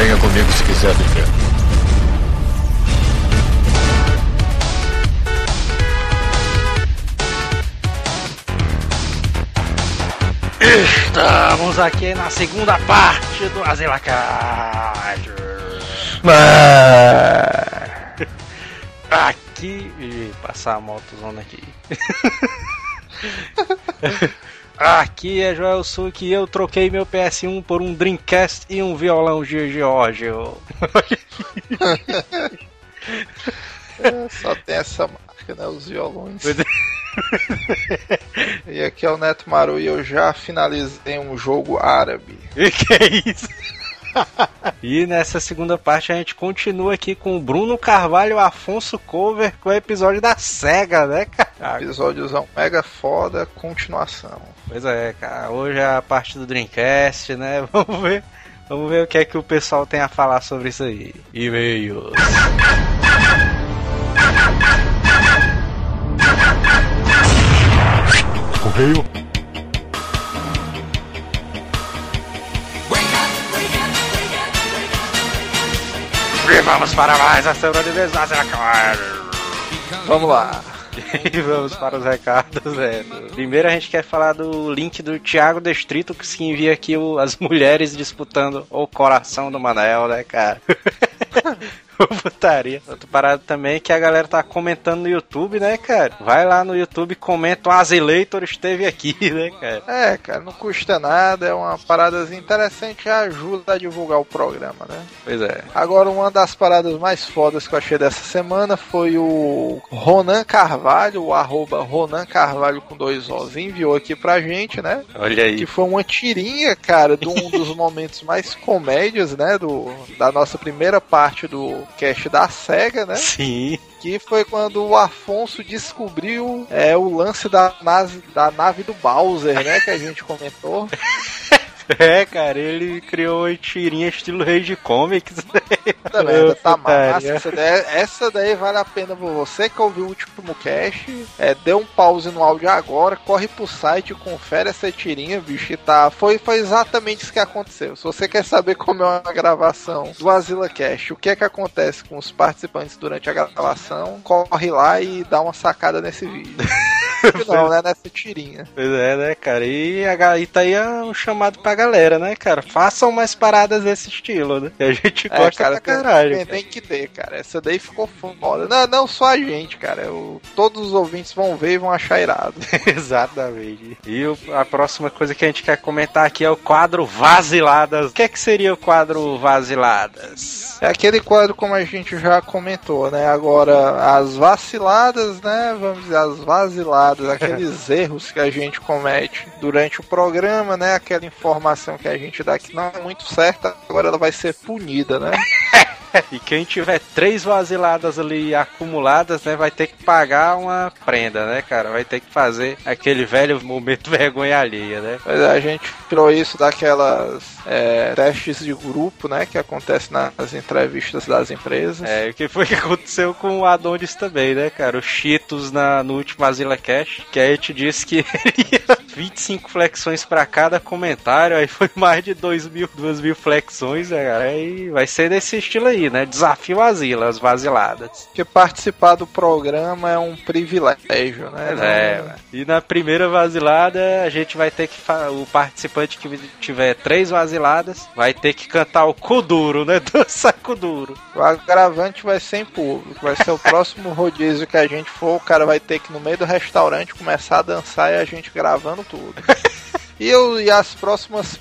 Venha comigo se quiser viver. Estamos aqui na segunda parte do Azilacard. Aqui. Ih, passar a motozona aqui. Aqui é Joel Suki e eu troquei meu PS1 por um Dreamcast e um violão Giorgio. É, Só tem essa marca, né? Os violões. É. E aqui é o Neto Maru e eu já finalizei um jogo árabe. E que é isso? e nessa segunda parte a gente continua aqui com o Bruno Carvalho Afonso Cover com o episódio da SEGA, né, cara? Episódiozão mega foda, continuação. Pois é, cara. Hoje é a parte do Dreamcast, né? Vamos ver. Vamos ver o que é que o pessoal tem a falar sobre isso aí. E-mails. Correio. E vamos para mais a semana de desastre, Vamos lá. E vamos para os recados, né? Primeiro a gente quer falar do link do Thiago Destrito que se envia aqui o- as mulheres disputando o coração do Manel, né, cara? Putaria. Outra parada também é que a galera tá comentando no YouTube, né, cara? Vai lá no YouTube e comenta o Azileitor esteve aqui, né, cara? É, cara, não custa nada, é uma parada interessante, ajuda a divulgar o programa, né? Pois é. Agora, uma das paradas mais fodas que eu achei dessa semana foi o Ronan Carvalho, o arroba Ronan Carvalho com dois Os, enviou aqui pra gente, né? Olha Que aí. foi uma tirinha, cara, de um dos momentos mais comédias, né? Do, da nossa primeira parte do cast da SEGA, né? Sim. Que foi quando o Afonso descobriu é, o lance da, nave- da nave do Bowser, né? Que a gente comentou. É, cara, ele criou uma tirinha estilo Rei de Comics. Puta merda, tá massa. Essa daí, essa daí vale a pena pra você que ouviu o último cast. É, dê um pause no áudio agora, corre pro site, confere essa tirinha, bicho. Que tá, foi, foi exatamente isso que aconteceu. Se você quer saber como é uma gravação do Azila Cast, o que é que acontece com os participantes durante a gravação, corre lá e dá uma sacada nesse vídeo. Não, né? Nessa tirinha. Pois é, né, cara? E, a, e tá aí um chamado pra galera, né, cara? Façam mais paradas desse estilo, né? Que a gente É, gosta cara, pra caralho. Tem, tem que ter, cara. Essa daí ficou foda. Não, não só a gente, cara. Eu- todos os ouvintes vão ver e vão achar irado. Exatamente. E o- a próxima coisa que a gente quer comentar aqui é o quadro Vaziladas. O que é que seria o quadro Vaziladas? É aquele quadro como a gente já comentou, né? Agora, as vaciladas, né? Vamos dizer, as vaziladas, aqueles erros que a gente comete durante o programa, né? Aquela informação que a gente dá que não é muito certa, agora ela vai ser punida, né? E quem tiver três vaziladas ali acumuladas, né, vai ter que pagar uma prenda, né, cara? Vai ter que fazer aquele velho momento vergonha alheia, né? Mas a gente tirou isso daquelas é, testes de grupo, né? Que acontece nas entrevistas das empresas. É, o que foi que aconteceu com o Adonis também, né, cara? O Cheetos na, no último Azila Cash, que aí te disse que ele ia 25 flexões pra cada comentário, aí foi mais de 2 mil, 2 mil flexões, né, cara? Aí vai ser desse estilo aí, né? Desafio as vaziladas. Porque participar do programa é um privilégio, né? É, Não- e na primeira vazilada a gente vai ter que fa- o participante que tiver três vaziladas vai ter que cantar o Kuduro, né? Dança Kuduro. O agravante vai ser em público. Vai ser o próximo rodízio que a gente for. O cara vai ter que, no meio do restaurante, começar a dançar e a gente gravando tudo. E, eu, e as próximas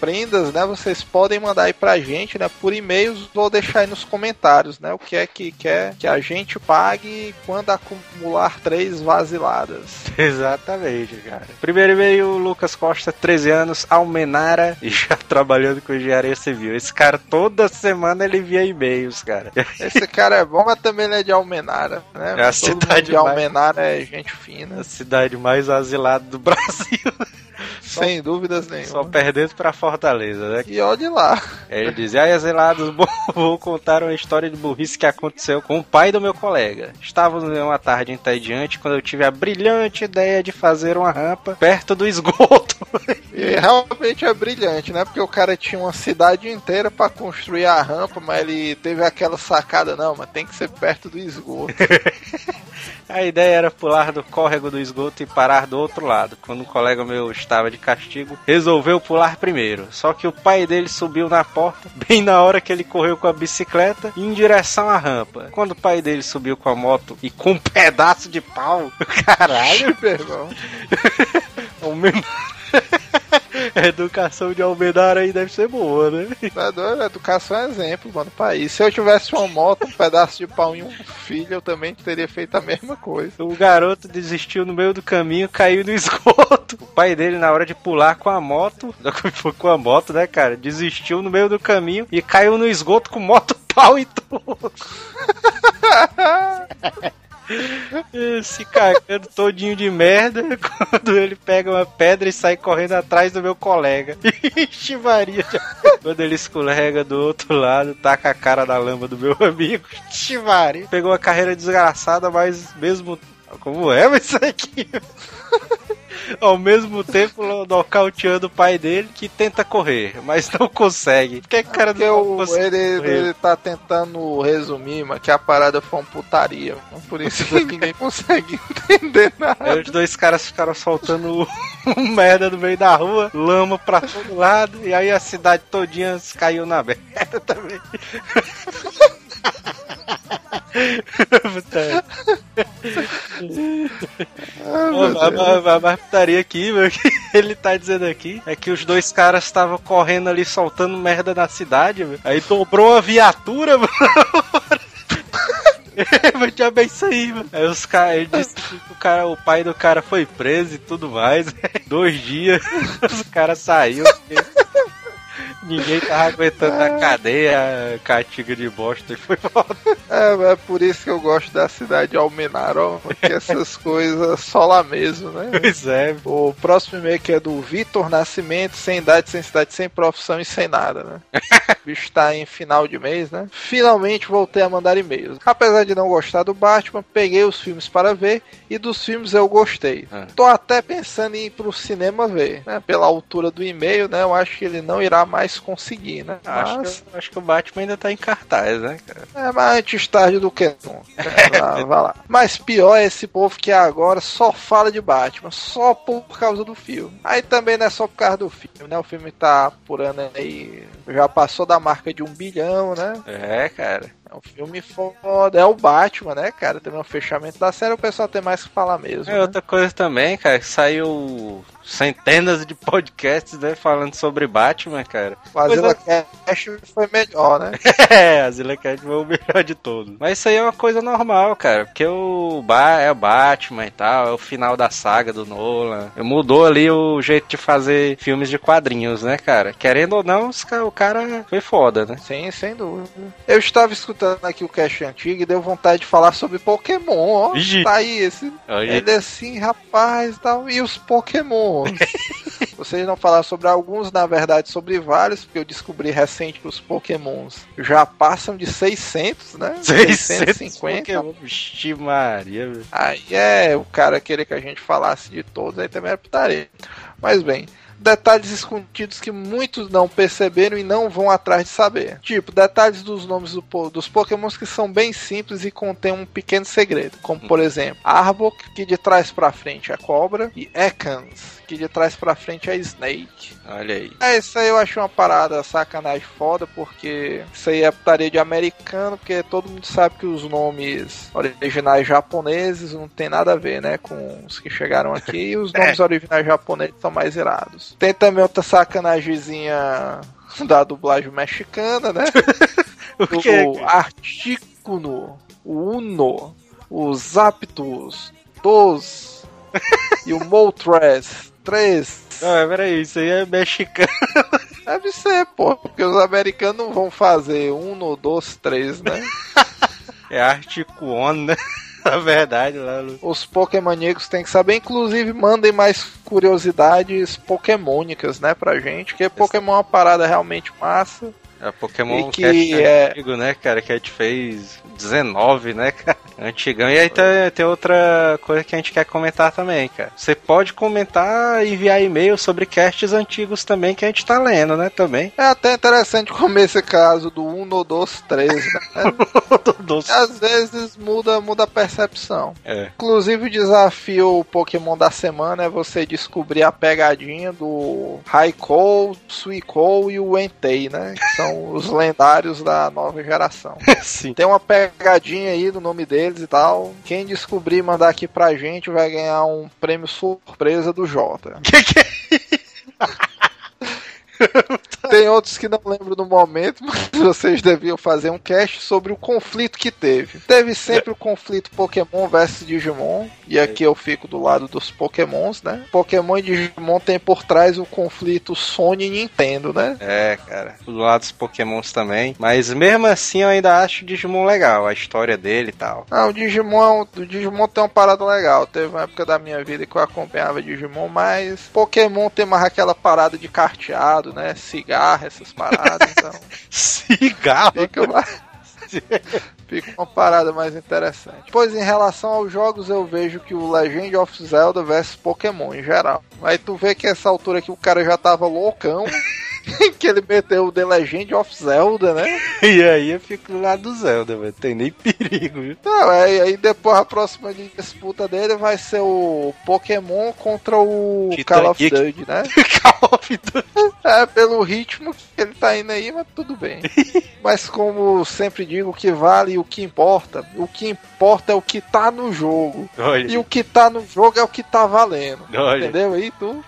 prendas, né? Vocês podem mandar aí pra gente, né? Por e-mails ou deixar aí nos comentários, né? O que é que quer que a gente pague quando acumular três vaziladas. Exatamente, cara. Primeiro e-mail, Lucas Costa, 13 anos, Almenara, e já trabalhando com engenharia civil. Esse cara, toda semana ele envia e-mails, cara. Esse cara é bom, mas também ele é de Almenara, né? É a Todo cidade de mais- Almenara é gente fina, A cidade mais asilada do Brasil. Sem dúvidas nenhuma. Só perdendo pra Fortaleza, né? E olhe lá. Ele diz, ai, exilados, vou contar uma história de burrice que aconteceu com o pai do meu colega. Estávamos em uma tarde entediante quando eu tive a brilhante ideia de fazer uma rampa perto do esgoto. E realmente é brilhante, né? Porque o cara tinha uma cidade inteira para construir a rampa, mas ele teve aquela sacada, não, mas tem que ser perto do esgoto. A ideia era pular do córrego do esgoto e parar do outro lado. Quando um colega meu estava de castigo, resolveu pular primeiro. Só que o pai dele subiu na porta, bem na hora que ele correu com a bicicleta em direção à rampa. Quando o pai dele subiu com a moto e com um pedaço de pau, caralho, meu irmão. o menor... A educação de Almedar aí deve ser boa, né? Tá? Educação é exemplo, mano, país. Se eu tivesse uma moto, um pedaço de pau e um filho, eu também teria feito a mesma coisa. O garoto desistiu no meio do caminho, caiu no esgoto. O pai dele, na hora de pular com a moto, foi com a moto, né, cara? Desistiu no meio do caminho e caiu no esgoto com moto, pau e tudo. Se cagando todinho de merda quando ele pega uma pedra e sai correndo atrás do meu colega. Ixi, Maria. Quando ele escorrega do outro lado, taca a cara na lama do meu amigo. Ixi, Maria. Pegou uma carreira desgraçada, mas mesmo. Como é isso aqui? ao mesmo tempo nocauteando o pai dele que tenta correr, mas não consegue. Por que, que cara não o, ele, ele tá tentando resumir, mas que a parada foi uma putaria. Por isso que ninguém consegue entender nada. Aí os dois caras ficaram soltando um merda no meio da rua, lama pra todo lado, e aí a cidade todinha caiu na merda também. A, a, putaria aqui, meu, que ele tá dizendo aqui, é que os dois caras estavam correndo ali soltando merda na cidade, meu. Aí dobrou a viatura, mano. Mas já bem isso aí, mano. Aí os caras, ele disse que o, cara, o pai do cara foi preso e tudo mais. Dois dias, os caras saíram. Ninguém tava aguentando a cadeia, castigo de bosta e foi foda. É, é por isso que eu gosto da cidade de Almenaró, que essas coisas só lá mesmo, né? Pois é. O próximo e-mail que é do Vitor Nascimento, sem idade, sem cidade, sem profissão e sem nada, né? o bicho tá em final de mês, né? Finalmente voltei a mandar e-mails. Apesar de não gostar do Batman, peguei os filmes para ver e dos filmes eu gostei. Ah. Tô até pensando em ir pro cinema ver, né? Pela altura do e-mail, né? Eu acho que ele não irá mais conseguir, né? Mas... Acho, que, acho que o Batman ainda tá em cartaz, né, cara? É, mas antes tarde do que nunca. Vai, vai lá. Mas pior é esse povo que agora só fala de Batman, só por causa do filme. Aí também não é só por causa do filme, né? O filme tá por ano aí, já passou da marca de um bilhão, né? É, cara. É um filme foda. É o Batman, né, cara? Também o fechamento da série, o pessoal tem mais que falar mesmo. É né? outra coisa também, cara, saiu centenas de podcasts, né, falando sobre Batman, cara. O Azila coisa... Cash foi melhor, né? é, a Zilla Cash foi o melhor de todos. Mas isso aí é uma coisa normal, cara, porque o ba é o Batman e tal, é o final da saga do Nolan. Mudou ali o jeito de fazer filmes de quadrinhos, né, cara? Querendo ou não, o cara foi foda, né? Sim, sem dúvida. Eu estava escutando aqui o cast antigo e deu vontade de falar sobre Pokémon, ó. Tá aí esse. Ele é assim, rapaz tal. E os Pokémon. Vocês não falaram sobre alguns, na verdade, sobre vários, porque eu descobri recente que os Pokémons já passam de 600, né? 650. Pokémon, Vixe Maria. Aí é o cara querer que a gente falasse de todos, aí também é putaria. Mas bem, detalhes escondidos que muitos não perceberam e não vão atrás de saber. Tipo, detalhes dos nomes do, dos pokémons que são bem simples e contêm um pequeno segredo. Como, por exemplo, Arbok, que de trás para frente é cobra, e Ekans, que de trás para frente é Snake. Olha aí. É, isso aí eu achei uma parada sacanagem foda, porque isso aí é putaria de americano, porque todo mundo sabe que os nomes originais japoneses não tem nada a ver, né, com os que chegaram aqui, e os nomes é. originais japoneses são mais irados. Tem também outra sacanagemzinha da dublagem mexicana, né? o que? O Artículo, o Uno, os Aptos, dos e o Moltres 3. Não, peraí, isso aí é mexicano. Deve ser, pô, porque os americanos não vão fazer um, dois, três, né? é Articuon, né? Na verdade, lá no... Os Pokémonicos têm que saber. Inclusive, mandem mais curiosidades pokémônicas, né, pra gente. Porque Pokémon é uma parada realmente massa. É Pokémon que é antigo, né, cara? Que a gente fez 19, né, cara? Antigão. E aí tem, tem outra coisa que a gente quer comentar também, cara. Você pode comentar e enviar e-mail sobre casts antigos também que a gente tá lendo, né? Também. É até interessante como esse caso do 1 no 2, 3, né? Às vezes muda, muda a percepção. É. Inclusive o desafio Pokémon da semana é você descobrir a pegadinha do Raikou, Suikou e o Entei, né? Que são os lendários da nova geração. Sim. Tem uma pegadinha aí do nome deles e tal. Quem descobrir e mandar aqui pra gente vai ganhar um prêmio surpresa do Jota. Que que é? Tem outros que não lembro no momento, mas vocês deviam fazer um cast sobre o conflito que teve. Teve sempre o conflito Pokémon versus Digimon, e aqui eu fico do lado dos Pokémons, né? Pokémon e Digimon tem por trás o conflito Sony e Nintendo, né? É, cara. Do lado dos Pokémons também. Mas mesmo assim eu ainda acho o Digimon legal, a história dele e tal. Ah, o Digimon, é o Digimon tem uma parada legal. Teve uma época da minha vida que eu acompanhava Digimon, mas Pokémon tem mais aquela parada de carteado, né? Cigarro, essas paradas, então Cigarro? fica mais... Fica uma parada mais interessante. Pois em relação aos jogos, eu vejo que o Legend of Zelda versus Pokémon em geral. Aí tu vê que essa altura aqui o cara já tava loucão. que ele meteu o The Legend of Zelda, né? E aí eu fico lado do Zelda, velho. Tem nem perigo, viu? Não, aí, aí depois a próxima disputa dele vai ser o Pokémon contra o Titan Call of Geek. Duty, né? Call of Duty. É, pelo ritmo que ele tá indo aí, mas tudo bem. mas como sempre digo, o que vale e o que importa, o que importa é o que tá no jogo. Olha, E o que tá no jogo é o que tá valendo. olha. Entendeu aí, tu?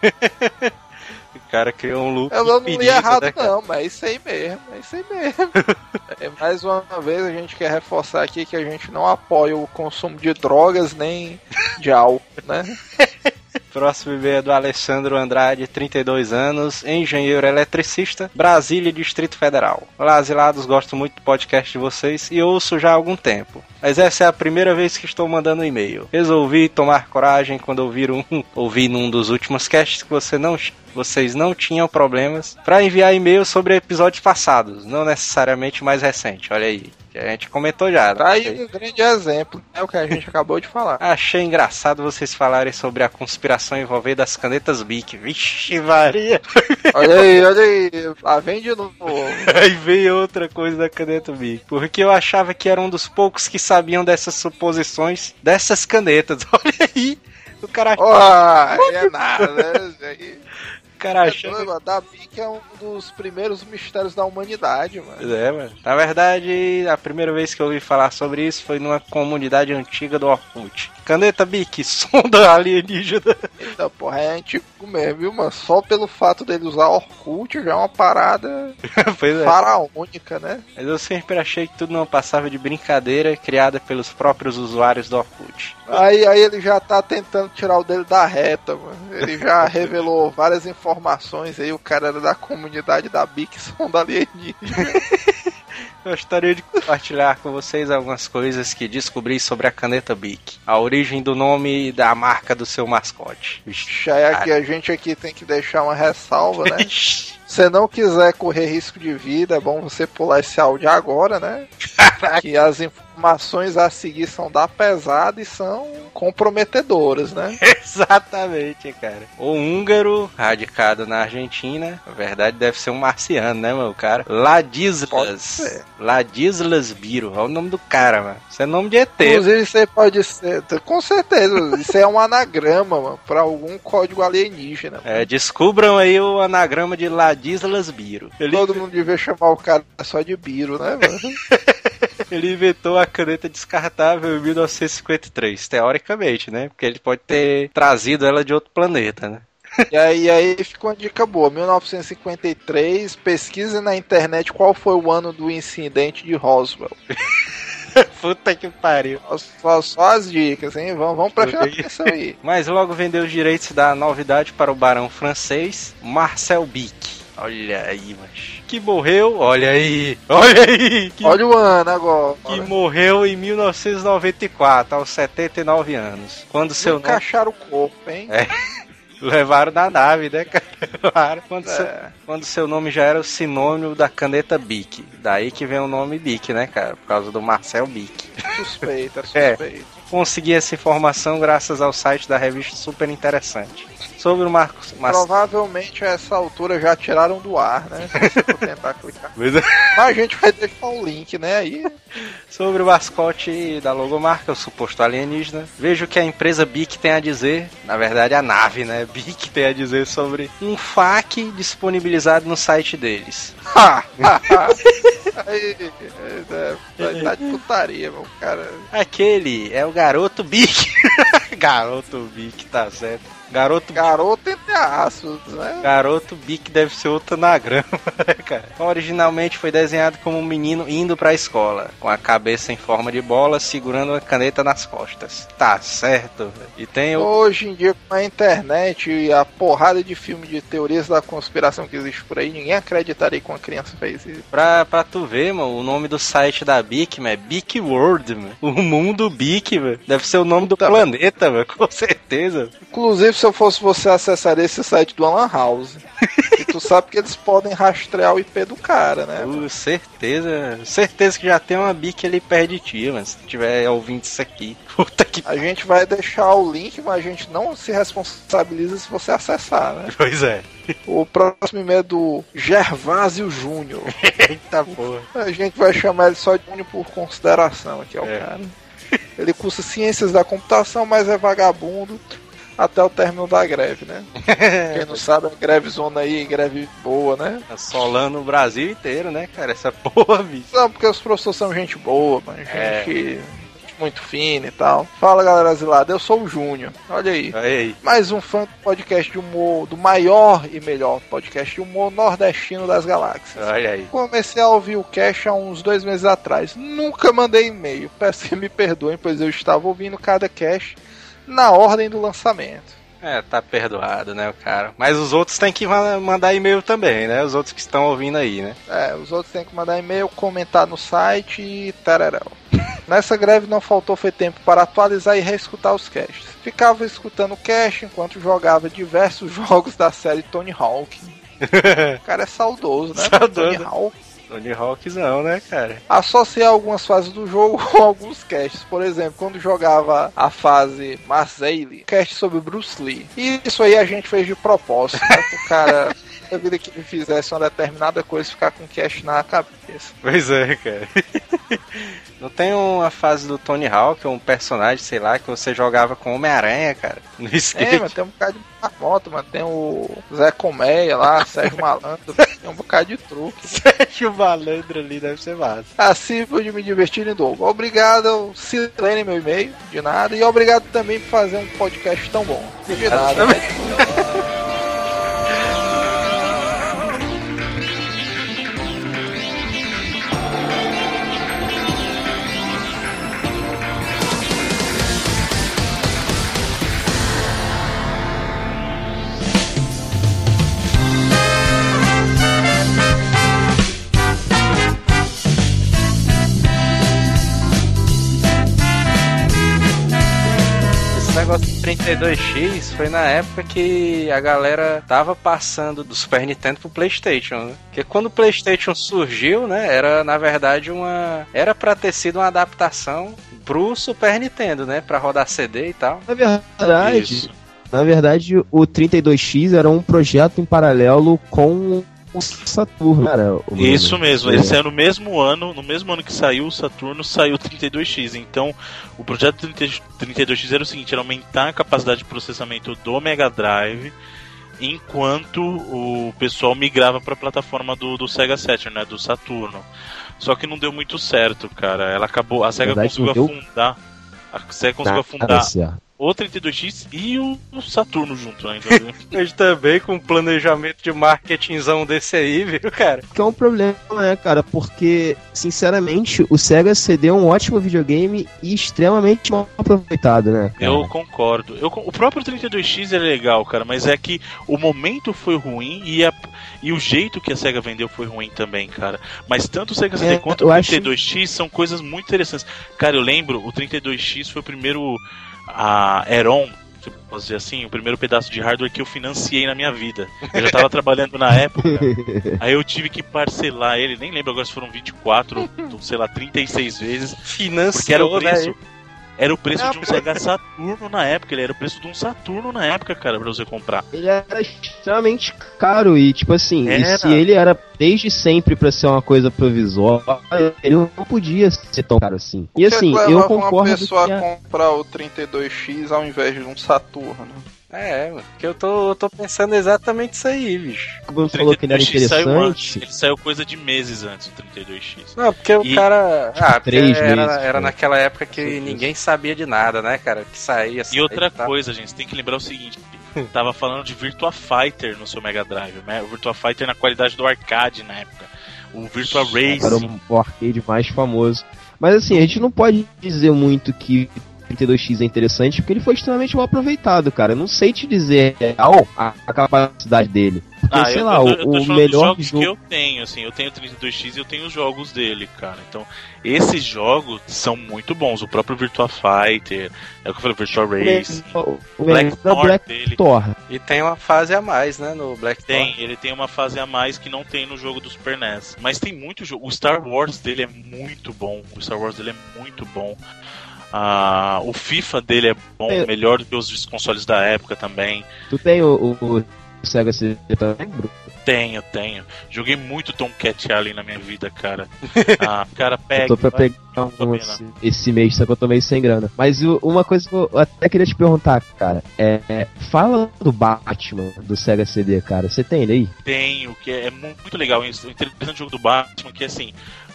O cara criou um loop Eu não li errado, né, não, mas é isso aí mesmo, é isso aí mesmo. É, mais uma vez a gente quer reforçar aqui que a gente não apoia o consumo de drogas nem de álcool, né? Próximo e-mail é do Alessandro Andrade, 32 anos, engenheiro eletricista, Brasília, Distrito Federal. Olá, asilados, gosto muito do podcast de vocês e ouço já há algum tempo. Mas essa é a primeira vez que estou mandando e-mail. Resolvi tomar coragem quando ouvir um, ouvi num dos últimos casts que você não, vocês não tinham problemas para enviar e-mails sobre episódios passados, não necessariamente mais recente. Olha aí, que a gente comentou já. Tá aí um grande exemplo, é o que a gente acabou de falar. Achei engraçado vocês falarem sobre a conspiração envolvendo as canetas Bic. Vixe, Maria! Olha aí, olha aí, lá vem de novo. Aí veio outra coisa da caneta Bic. Porque eu achava que era um dos poucos que sabiam dessas suposições dessas canetas. Olha aí! O cara, aí é nada, né? Cara É achava. doido, a Da Bic é um dos primeiros mistérios da humanidade, mano. É, mano. Na verdade, a primeira vez que eu ouvi falar sobre isso foi numa comunidade antiga do Orkut. Caneta Bic, sonda alienígena. Eita, porra, é antigo mesmo, viu, mano? Só pelo fato dele usar Orkut já é uma parada pois é. faraônica, né? Mas eu sempre achei que tudo não passava de brincadeira criada pelos próprios usuários do Orkut. Aí, aí ele já tá tentando tirar o dele da reta, mano. Ele já revelou várias informações aí, o cara era da comunidade da Bic Sonda Alienígena. Gostaria de compartilhar com vocês algumas coisas que descobri sobre a caneta Bic. A origem do nome e da marca do seu mascote. Já é que a gente aqui tem que deixar uma ressalva, né? Você não quiser correr risco de vida, é bom você pular esse áudio agora, né? Que as informações a seguir são da pesada e são comprometedoras, né? Exatamente, cara. O húngaro, radicado na Argentina, na verdade deve ser um marciano, né, meu cara? Ladislas. Ladislas Biro. Olha o nome do cara, mano. Isso é nome de ET. Inclusive, isso aí pode ser, com certeza, isso é um anagrama, mano, pra algum código alienígena. É, descubram aí o anagrama de Ladislas Biro. Ele, Todo mundo devia chamar o cara só de Biro, né, mano? ele inventou a caneta descartável em 1953, teoricamente, né? Porque ele pode ter trazido ela de outro planeta, né? E aí, aí fica uma dica boa. 1953, pesquise na internet qual foi o ano do incidente de Roswell. Puta que pariu. Só, só as dicas, hein? Vamos, vamos prestar atenção aí. Mas logo vendeu os direitos da novidade para o barão francês Marcel Bic. Olha aí, mas que morreu, olha aí, olha aí, que, Olha o ano agora. que morreu em 1994, aos 79 anos. Quando seu nome acharam o corpo, hein? É. levaram na nave, né, cara? Quando, seu, É. quando seu nome já era o sinônimo da caneta Bic. Daí que vem o nome Bic, né, cara? Por causa do Marcel Bic. suspeito, é É. suspeito. Consegui essa informação graças ao site da revista Super Interessante. Sobre o Marcos. Mas... Provavelmente a essa altura já tiraram do ar, né? Se eu tentar clicar. É. Mas a gente vai deixar o link, né? Aí Sobre o mascote da logomarca, o suposto alienígena. Vejo que a empresa BIC tem a dizer, na verdade a nave, né? BIC tem a dizer sobre um FAQ disponibilizado no site deles. Ha. Aí, é, dar de putaria, meu cara. Aquele é o garoto BIC. garoto BIC, tá certo. Garoto Garoto entre aspas, né? Garoto Bic deve ser outro anagrama, né, cara? Originalmente foi desenhado como um menino indo pra escola, com a cabeça em forma de bola, segurando uma caneta nas costas. Tá certo, velho. E tem o. Hoje em dia, com a internet e a porrada de filme de teorias da conspiração que existe por aí, ninguém acreditaria que uma criança fez isso. Pra, pra tu ver, mano, o nome do site da Bic, mano, é Bic World, mano. O mundo Bic, mano. Deve ser o nome do Tá. planeta, mano, com certeza. Inclusive, se eu fosse você, acessaria esse site do Alan House. e tu sabe que eles podem rastrear o IP do cara, né? Uh, certeza. Certeza que já tem uma Bic ali perto de ti, mano. Se tiver ouvindo isso aqui. Puta que. A gente vai deixar o link, mas a gente não se responsabiliza se você acessar, né? Pois é. O próximo e-mail é do Gervásio Júnior. Eita porra. A gente vai chamar ele só de Júnior por consideração aqui, ó, É. cara. Ele cursa ciências da computação, mas é vagabundo até o término da greve, né? Quem não sabe, é greve zona aí, greve boa, né? Assolando o Brasil inteiro, né, cara? Essa porra, bicho. Não, porque os professores são gente boa, mano, gente, É. gente muito fina e tal. Fala, galera asilada, eu sou o Júnior. Olha aí. Aí, aí. Mais um fã do podcast de humor, do maior e melhor podcast de humor nordestino das galáxias. Olha aí. Comecei a ouvir o Cash há uns dois meses atrás. Nunca mandei e-mail. Peço que me perdoem, pois eu estava ouvindo cada Cash na ordem do lançamento. É, tá perdoado, né, o cara. Mas os outros têm que ma- mandar e-mail também, né? Os outros que estão ouvindo aí, né? É, os outros têm que mandar e-mail, comentar no site e tararau. Nessa greve não faltou foi tempo para atualizar e reescutar os casts. Ficava escutando o cast enquanto jogava diversos jogos da série Tony Hawk. O cara é saudoso, né? Saudoso. Tony Hawk. Tony Hawkzão, né, cara? Associei algumas fases do jogo com alguns casts. Por exemplo, quando jogava a fase Marseille, cast sobre Bruce Lee. E isso aí a gente fez de propósito, né? O cara, a vida que ele fizesse uma determinada coisa, ficar com cast na cabeça. Pois é, cara. Não tem uma fase do Tony Hawk, um personagem, sei lá, que você jogava com Homem-Aranha, cara, no É, skate. mas tem um bocado de moto, mano. Tem o Zé Colmeia lá, Sérgio Malandro, tem um bocado de truque. Sérgio Malandro ali deve ser massa. Assim pude me divertir em dobro. Obrigado, Silene, meu e-mail, de nada. E obrigado também por fazer um podcast tão bom. De nada, né? 32X foi na época que a galera tava passando do Super Nintendo pro PlayStation, né? Porque quando o PlayStation surgiu, né, era na verdade uma era para ter sido uma adaptação pro Super Nintendo, né, para rodar CD e tal. Na verdade, Isso. na verdade, o 32X era um projeto em paralelo com o Saturno, o nome. Isso mesmo, É. ele saiu no mesmo ano, no mesmo ano que saiu o Saturno, saiu o 32X. Então, o projeto 30 32X era o seguinte, era aumentar a capacidade de processamento do Mega Drive, enquanto o pessoal migrava para a plataforma do, do Sega Saturn, né, do Saturno. Só que não deu muito certo, cara. Ela acabou, a Sega verdade, conseguiu afundar, a Sega conseguiu afundar certo. O 32X e o, Saturno junto, né? Então, Mas também com um planejamento de marketingzão desse aí, viu, cara? Que é um problema, né, cara? Porque, sinceramente, o Sega CD é um ótimo videogame e extremamente mal aproveitado, né? cara? Eu concordo. Eu, o próprio 32X é legal, cara, mas é que o momento foi ruim e, a- e o jeito que a SEGA vendeu foi ruim também, cara. Mas tanto o Sega CD É, quanto o acho- 32X são coisas muito interessantes. Cara, eu lembro, o 32X foi o primeiro. A Heron eu posso dizer assim, o primeiro pedaço de hardware que eu financiei na minha vida. Eu já tava trabalhando na época, aí eu tive que parcelar ele, nem lembro agora se foram 24, sei lá, 36 vezes. Financiou, Porque era o preço. né? Era o preço de um Sega Saturno na época, ele era o preço de um Saturno na época, cara, pra você comprar. Ele era extremamente caro e, tipo assim, e se ele era desde sempre pra ser uma coisa provisória, ele não podia ser tão caro assim. E assim, eu leva uma concordo pessoa que a- comprar o 32X ao invés de um Saturno? É, mano, que eu tô, eu tô pensando exatamente isso aí, bicho. o falou que ele era 32X saiu antes, interessante. ele saiu coisa de meses antes do 32X. Não, porque o E- cara. Ah, porque três era, meses, era naquela época que Certeza. ninguém sabia de nada, né, cara? Que saía. E saía outra tal. coisa, gente, você tem que lembrar o seguinte: tava falando de Virtua Fighter no seu Mega Drive, né? O Virtua Fighter na qualidade do arcade na época. O Virtua Era Racing. o arcade mais famoso. Mas assim, a gente não pode dizer muito que 32X é interessante, porque ele foi extremamente mal aproveitado, cara. Eu não sei te dizer real a, a capacidade dele. Porque, Ah, sei eu, lá, eu, o, eu tô o dos melhor jogos jogo. que eu tenho, assim, eu tenho o 32X e eu tenho os jogos dele, cara. Então, esses jogos são muito bons. O próprio Virtua Fighter, é o que eu falei, Virtua Racing, O, o Black Thor Black dele. Thor. E tem uma fase a mais, né, no Black Tem, Thor. ele tem uma fase a mais que não tem no jogo do Super NES. Mas tem muito jogo. O Star Wars dele é muito bom. O Star Wars dele é muito bom. Ah, o FIFA dele é bom, É. melhor do que os consoles da época também. Tu tem o, o, o Sega CD também, Bruno? Tenho, tenho. Joguei muito Tom Cat Alley na minha vida, cara. Ah, cara, pega. Eu tô pra vai- pegar um esse, esse mês, só que eu tô meio sem grana. Mas uma coisa que eu até queria te perguntar, cara, é, é, fala do Batman do Sega CD, cara. Você tem ele aí? Tenho, que é muito legal. O interessante jogo do Batman, que é assim.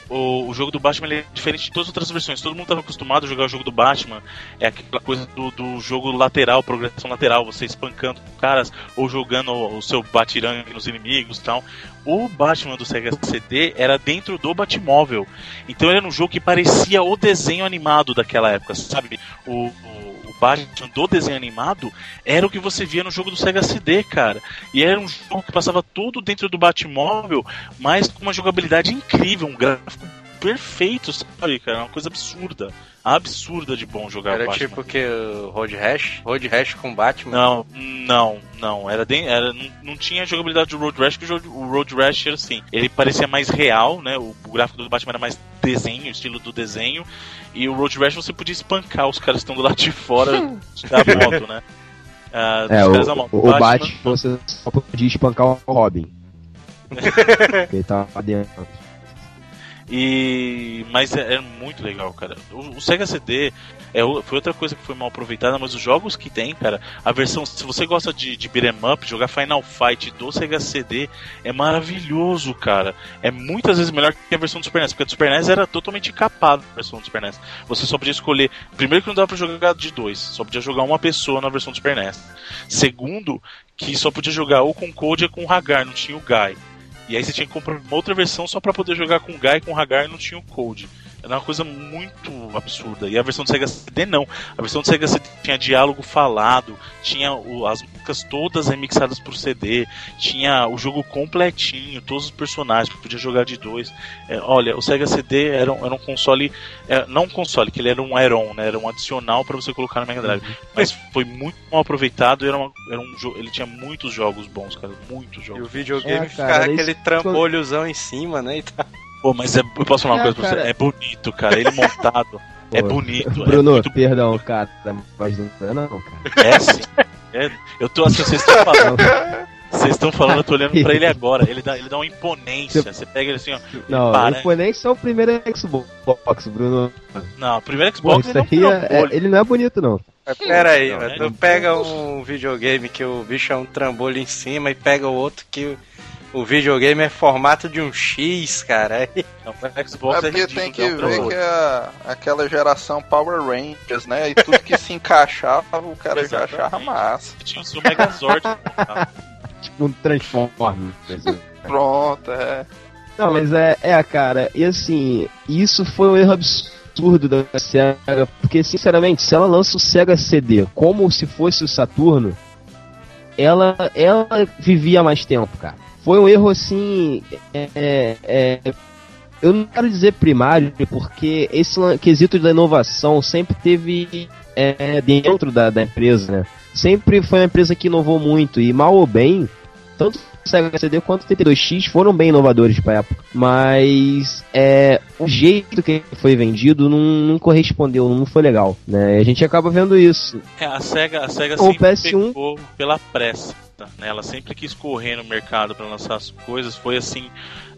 O, o jogo do Batman é diferente de todas as outras versões. Todo mundo estava acostumado a jogar o jogo do Batman. É aquela coisa do, do jogo lateral, progressão lateral, você espancando caras ou jogando o, o seu batirangue nos inimigos e tal. O Batman do Sega CD era dentro do Batmóvel. Então era um jogo que parecia o desenho animado daquela época, sabe? O, o, Batman do desenho animado era o que você via no jogo do Sega CD, cara. E era um jogo que passava tudo dentro do Batmóvel, mas com uma jogabilidade incrível, um gráfico perfeito, sabe, cara? Uma coisa absurda. Absurda de bom jogar Era Batman. tipo que Road Rash? Road Rash com Batman? Não, não, não. Era, de, era não, não tinha a jogabilidade do Road Rash, que o Road Rash era assim. Ele parecia mais real, né? O, o gráfico do Batman era mais desenho, estilo do desenho. E o Road Rash você podia espancar os caras que estão do lado de fora da moto, né? Ah, É, os o, caras da moto. o, o Batman, você só podia espancar o Robin. Porque ele tava dentro. E mas é, é muito legal, cara. O, o Sega CD é, foi outra coisa que foi mal aproveitada, mas os jogos que tem, cara, a versão, se você gosta de, de beat'em up, jogar Final Fight do Sega CD é maravilhoso, cara. É muitas vezes melhor que a versão do Super NES, porque a do Super NES era totalmente capada a versão do Super NES. Você só podia escolher, primeiro que não dava pra jogar de dois, só podia jogar uma pessoa na versão do Super NES. Segundo, que só podia jogar ou com Code ou com Hagar, não tinha o Guy. E aí você tinha que comprar uma outra versão só pra poder jogar com Guy e com Hagar e não tinha o Code. Era uma coisa muito absurda. E a versão do Sega CD não. A versão do Sega CD tinha diálogo falado, tinha o- as músicas todas remixadas por CD, tinha o jogo completinho, todos os personagens, podia jogar de dois. É, olha, o Sega CD era um, era um console, é, não um console, que ele era um add-on, né? Era um adicional pra você colocar no Mega Drive. Mas foi muito mal aproveitado e era, uma- era um jogo. Ele tinha muitos jogos bons, cara. Muitos E jogos. o videogame É, cara, ficava aquele trambolhozão em cima, né? E tá... Pô, mas é, eu posso falar uma É, coisa pra você? É bonito, cara. Ele montado é Pô, bonito. é Bruno, muito perdão, cara, mas não é não, cara. É sim. É, eu tô assim, vocês estão falando. Vocês estão falando, eu tô olhando pra ele agora. Ele dá, ele dá uma imponência. Você pega ele assim, ó. Não, para. Ponente é o primeiro Xbox, Bruno. Não, o primeiro Pô, Xbox isso ele não aí é- é- ele não é bonito, não. Mas pera aí, Não, velho, é- tu pega um videogame que o bicho é um trambolho em cima e pega o outro que o, videogame é formato de um X, cara. Não, o É Xbox é, porque ridículo, tem que é ver que é aquela geração Power Rangers, né? E tudo que se encaixava, o cara já Exatamente. achava massa. Tinha o seu Megazord. tá? Tipo um Transformer. Pronto, é. Não, mas é, é, cara, e assim, isso foi um erro absurdo da SEGA, porque sinceramente, se ela lança o Sega CD como se fosse o Saturno, ela, ela vivia mais tempo, cara. Foi um erro assim. é, é, é, eu não quero dizer primário, porque esse quesito da inovação sempre teve é, dentro da, da empresa, né? sempre foi uma empresa que inovou muito e mal ou bem, tanto o Sega CD quanto o 32X foram bem inovadores pra época. Mas é, o jeito que foi vendido não, não correspondeu, não foi legal. Né? E a gente acaba vendo isso. É, a SEGA, a SEGA O sempre PS1 pegou pela pressa. Né? Ela sempre quis correr no mercado para lançar as coisas. Foi assim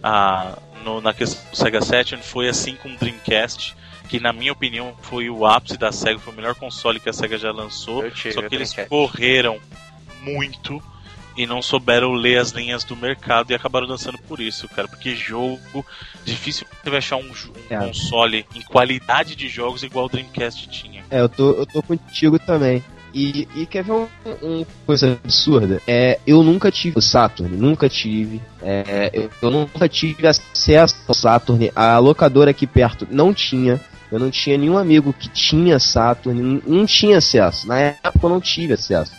a, no- na questão do Sega Saturn, foi assim com o Dreamcast. Que na minha opinião foi o ápice da SEGA, foi o melhor console que a SEGA já lançou. Tive Só que eles Dreamcast. correram muito e não souberam ler as linhas do mercado e acabaram dançando por isso, cara. Porque jogo, difícil você vai achar um, um É. console em qualidade de jogos igual o Dreamcast tinha. É, eu tô, eu tô contigo também. E, e quer ver um- uma coisa absurda? É, eu nunca tive o Saturn, nunca tive. É, eu, eu nunca tive acesso ao Saturn. A locadora aqui perto não tinha. Eu não tinha nenhum amigo que tinha Saturn, não tinha acesso. Na época eu não tive acesso.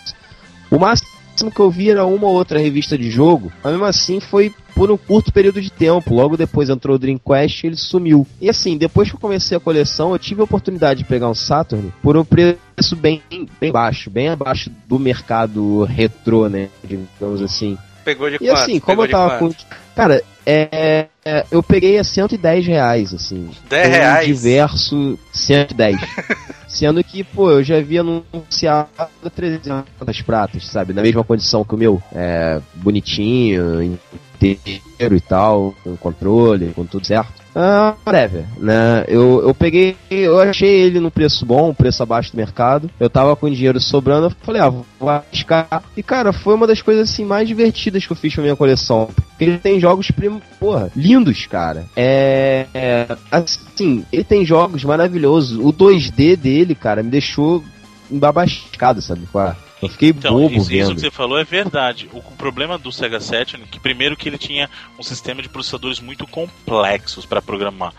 O máximo que eu vi era uma ou outra revista de jogo, mas mesmo assim foi por um curto período de tempo. Logo depois entrou o Dreamcast e ele sumiu. E assim, depois que eu comecei a coleção, eu tive a oportunidade de pegar um Saturn por um preço bem, bem baixo, bem abaixo do mercado retrô, né? Digamos assim. Pegou de E quanto? assim, como eu tava com. Cara, é, eu peguei a 110 reais, assim. 10 Foi um reais? diverso 110. Sendo que, pô, eu já havia anunciado 300 pratas, sabe? Na mesma condição que o meu. É, bonitinho, inteiro e tal, com controle, com tudo certo. Ah, whatever, né? Eu, eu peguei, eu achei ele no preço bom, preço abaixo do mercado. Eu tava com dinheiro sobrando, eu falei, ah, vou arriscar. E cara, foi uma das coisas assim mais divertidas que eu fiz pra minha coleção. Porque ele tem jogos, prim- porra, lindos, cara. É, é, assim, ele tem jogos maravilhosos. O 2D dele, cara, me deixou embabascado, sabe? é? Eu fiquei Então, bobo isso, isso vendo. que você falou é verdade. O, o problema do Sega Saturn é que primeiro que ele tinha um sistema de processadores muito complexos para programar.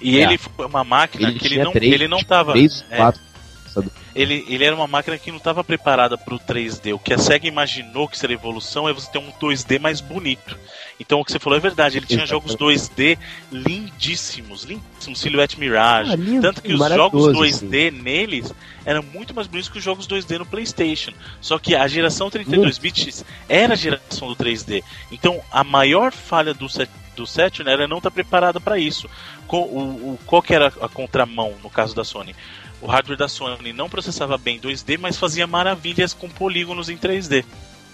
E É. ele foi uma máquina Ele que ele não, três, ele não tava três, é, quatro. Ele, ele era uma máquina que não estava preparada para o 3D. O que a Sega imaginou que seria evolução é você ter um 2D mais bonito. Então o que você falou é verdade. Ele tinha jogos 2D lindíssimos, lindíssimos, Silhouette Mirage. Ah, lindo, Tanto que os jogos maravilhoso, 2D neles eram muito mais bonitos que os jogos 2D no PlayStation. Só que a geração 32 bits era a geração do 3D. Então a maior falha do, do Saturn era não estar preparada para isso. O, o- qual que era a contramão no caso da Sony? O hardware da Sony não processava bem 2D, mas fazia maravilhas com polígonos em 3D.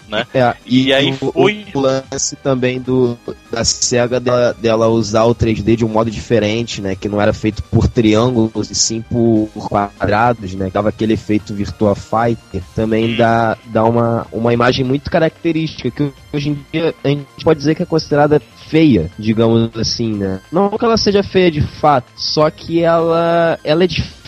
Né? É, E aí o, foi- o lance também do da SEGA dela, dela usar o 3D de um modo diferente, né? Que não era feito por triângulos e sim por quadrados, né? Dava aquele efeito Virtua Fighter. Também Hum. dá, dá uma, uma imagem muito característica, que hoje em dia a gente pode dizer que é considerada feia, digamos assim, né? Não que ela seja feia de fato, só que ela, ela é diferente.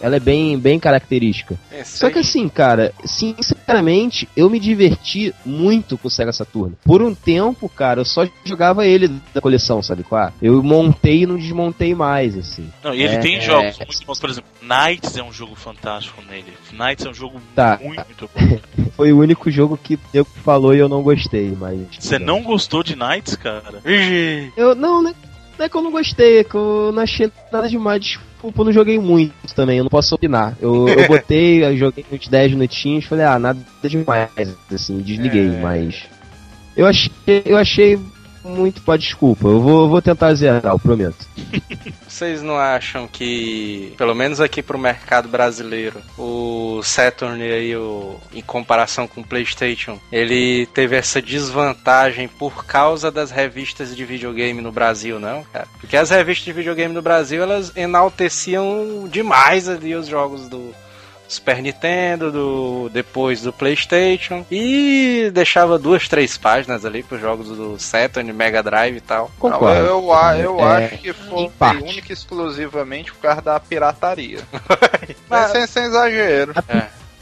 Ela é bem, bem característica. Esse Só que assim, cara, sinceramente, eu me diverti muito com o Sega Saturno. Por um tempo, cara, eu só jogava ele da coleção, sabe qual? é? Eu montei e não desmontei mais, assim. Não, e ele É, tem é. jogos muito bons, por exemplo, Knights é um jogo fantástico nele. Knights é um jogo Tá. muito, muito bom. Foi o único jogo que eu falou e eu não gostei, mas. Você não gostou de Knights, cara? Eu não, né? Não é que eu não gostei, é que eu não achei nada demais. Desculpa, eu não joguei muito também, eu não posso opinar. Eu, eu botei, eu joguei uns 10 minutinhos, falei, ah, nada demais, assim, desliguei, É. mas. Eu achei, eu achei muito, pá, desculpa, eu vou, eu vou tentar zerar, eu prometo. Vocês não acham que, pelo menos aqui pro mercado brasileiro, o Saturn aí, o, em comparação com o PlayStation, ele teve essa desvantagem por causa das revistas de videogame no Brasil, não, cara? Porque as revistas de videogame no Brasil, elas enalteciam demais ali os jogos do Super Nintendo, do depois do PlayStation e deixava duas, três páginas ali pros jogos do Saturn, Mega Drive e tal. Não, Concordo. eu, eu, a- eu É, acho que foi única e exclusivamente por causa da pirataria. Mas sem, sem exagero.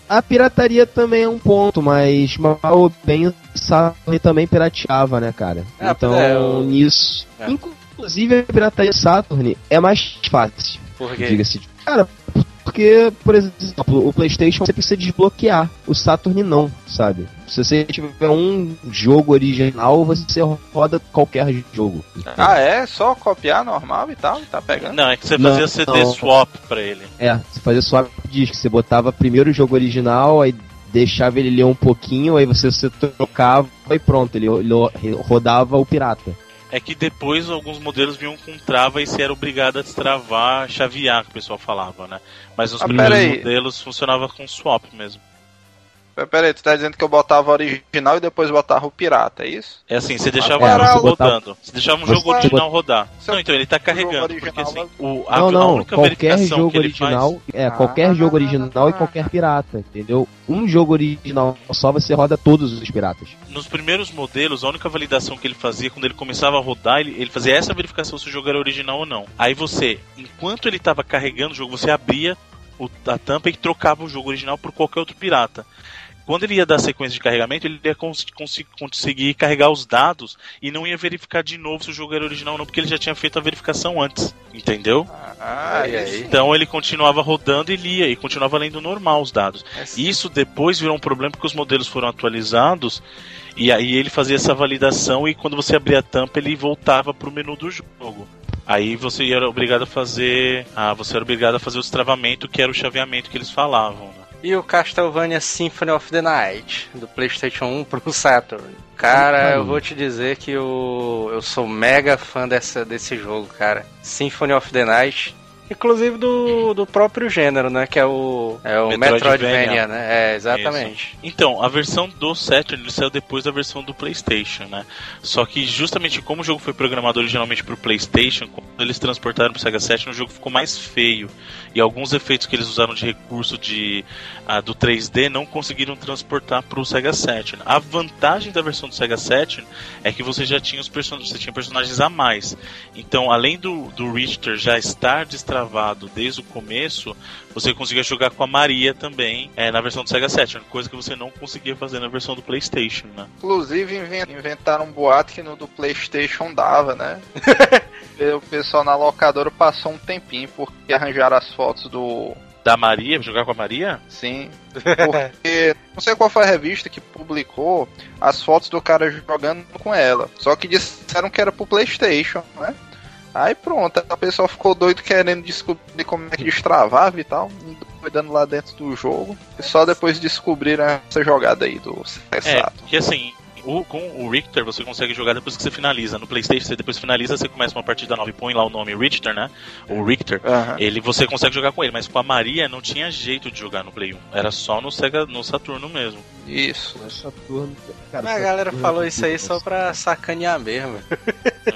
A pirataria também é um ponto, mas mal ou bem o Saturn também pirateava, né, cara? Ah, então, é, eu- nisso. É. Inclusive, a pirataria Saturn é mais fácil. Porque Diga-se de. Cara, porque, por exemplo, o PlayStation você precisa desbloquear, o Saturn não, sabe? Se você tiver um jogo original, você roda qualquer jogo. Ah, é? Só copiar normal e tal? e Tá pegando? Não, é que você Não, fazia CD não. swap pra ele. É, você fazia swap de disco, você botava primeiro o jogo original, aí deixava ele ler um pouquinho, aí você se trocava e pronto, ele, ele rodava o pirata. É que depois alguns modelos vinham com trava e você era obrigado a destravar, chavear, que o pessoal falava, né? Mas os Ah, primeiros modelos funcionava com swap mesmo. Pera aí, tu tá dizendo que eu botava o original e depois botava o pirata, é isso? É assim, você deixava É, o você jogo rodando. Você deixava um você jogo botava- original rodar. Seu Não, então ele tá carregando, original porque assim, o, a, não, a não, única qualquer verificação jogo que ele original, faz... é, qualquer Ah. jogo original e qualquer pirata, entendeu? Um jogo original só você roda todos os piratas. Nos primeiros modelos, a única validação que ele fazia quando ele começava a rodar, ele, ele fazia essa verificação se o jogo era original ou não. Aí você, enquanto ele tava carregando o jogo, você abria o- a tampa e trocava o jogo original por qualquer outro pirata. Quando ele ia dar sequência de carregamento, ele ia cons consi- conseguir carregar os dados e não ia verificar de novo se o jogo era original ou não, porque ele já tinha feito a verificação antes. Entendeu? Ah, e aí? Então ele continuava rodando e lia e continuava lendo normal os dados. É Isso depois virou um problema porque os modelos foram atualizados e aí ele fazia essa validação e quando você abria a tampa ele voltava pro menu do jogo. Aí você era obrigado a fazer, ah, você era obrigado a fazer o destravamento que era o chaveamento que eles falavam. Né? E o Castlevania Symphony of the Night, do PlayStation 1 pro Saturn. Cara, eu vou te dizer que eu, eu sou mega fã dessa, desse jogo, cara. Symphony of the Night. Inclusive do, do próprio gênero, né? Que é o, é o Metroidvania. Metroidvania, né? É, exatamente. Então, a versão do Saturn ele saiu depois da versão do PlayStation, né? Só que justamente como o jogo foi programado originalmente pro PlayStation, quando eles transportaram pro Sega Saturn, o jogo ficou mais feio. E alguns efeitos que eles usaram de recurso de ah, do 3D não conseguiram transportar pro Sega Saturn. A vantagem da versão do Sega Saturn é que você já tinha os personagens, você tinha personagens a mais. Então, além do, do Richter já estar destravado desde o começo, você conseguia jogar com a Maria também é, na versão do Sega Saturn, coisa que você não conseguia fazer na versão do PlayStation, né? Inclusive inven- inventaram um boato que no do Playstation dava, né? o pessoal na locadora passou um tempinho porque arranjaram as fotos do. Da Maria, jogar com a Maria? Sim. Porque não sei qual foi a revista que publicou as fotos do cara jogando com ela. Só que disseram que era pro Playstation, né? Aí pronto, a pessoa ficou doido querendo descobrir como é que destravava e tal, doidando lá dentro do jogo. E só depois descobriram essa jogada aí do É, Saturn. que assim, o- com o Richter você consegue jogar depois que você finaliza. No PlayStation, você depois finaliza, você começa uma partida nova e põe lá o nome Richter, né? O Richter. Ele você consegue jogar com ele, mas com a Maria não tinha jeito de jogar no Play 1. Era só no Sega, no Saturno mesmo. Isso. Saturno, cara, a galera Saturno falou é isso aí só pra sacanear mesmo. É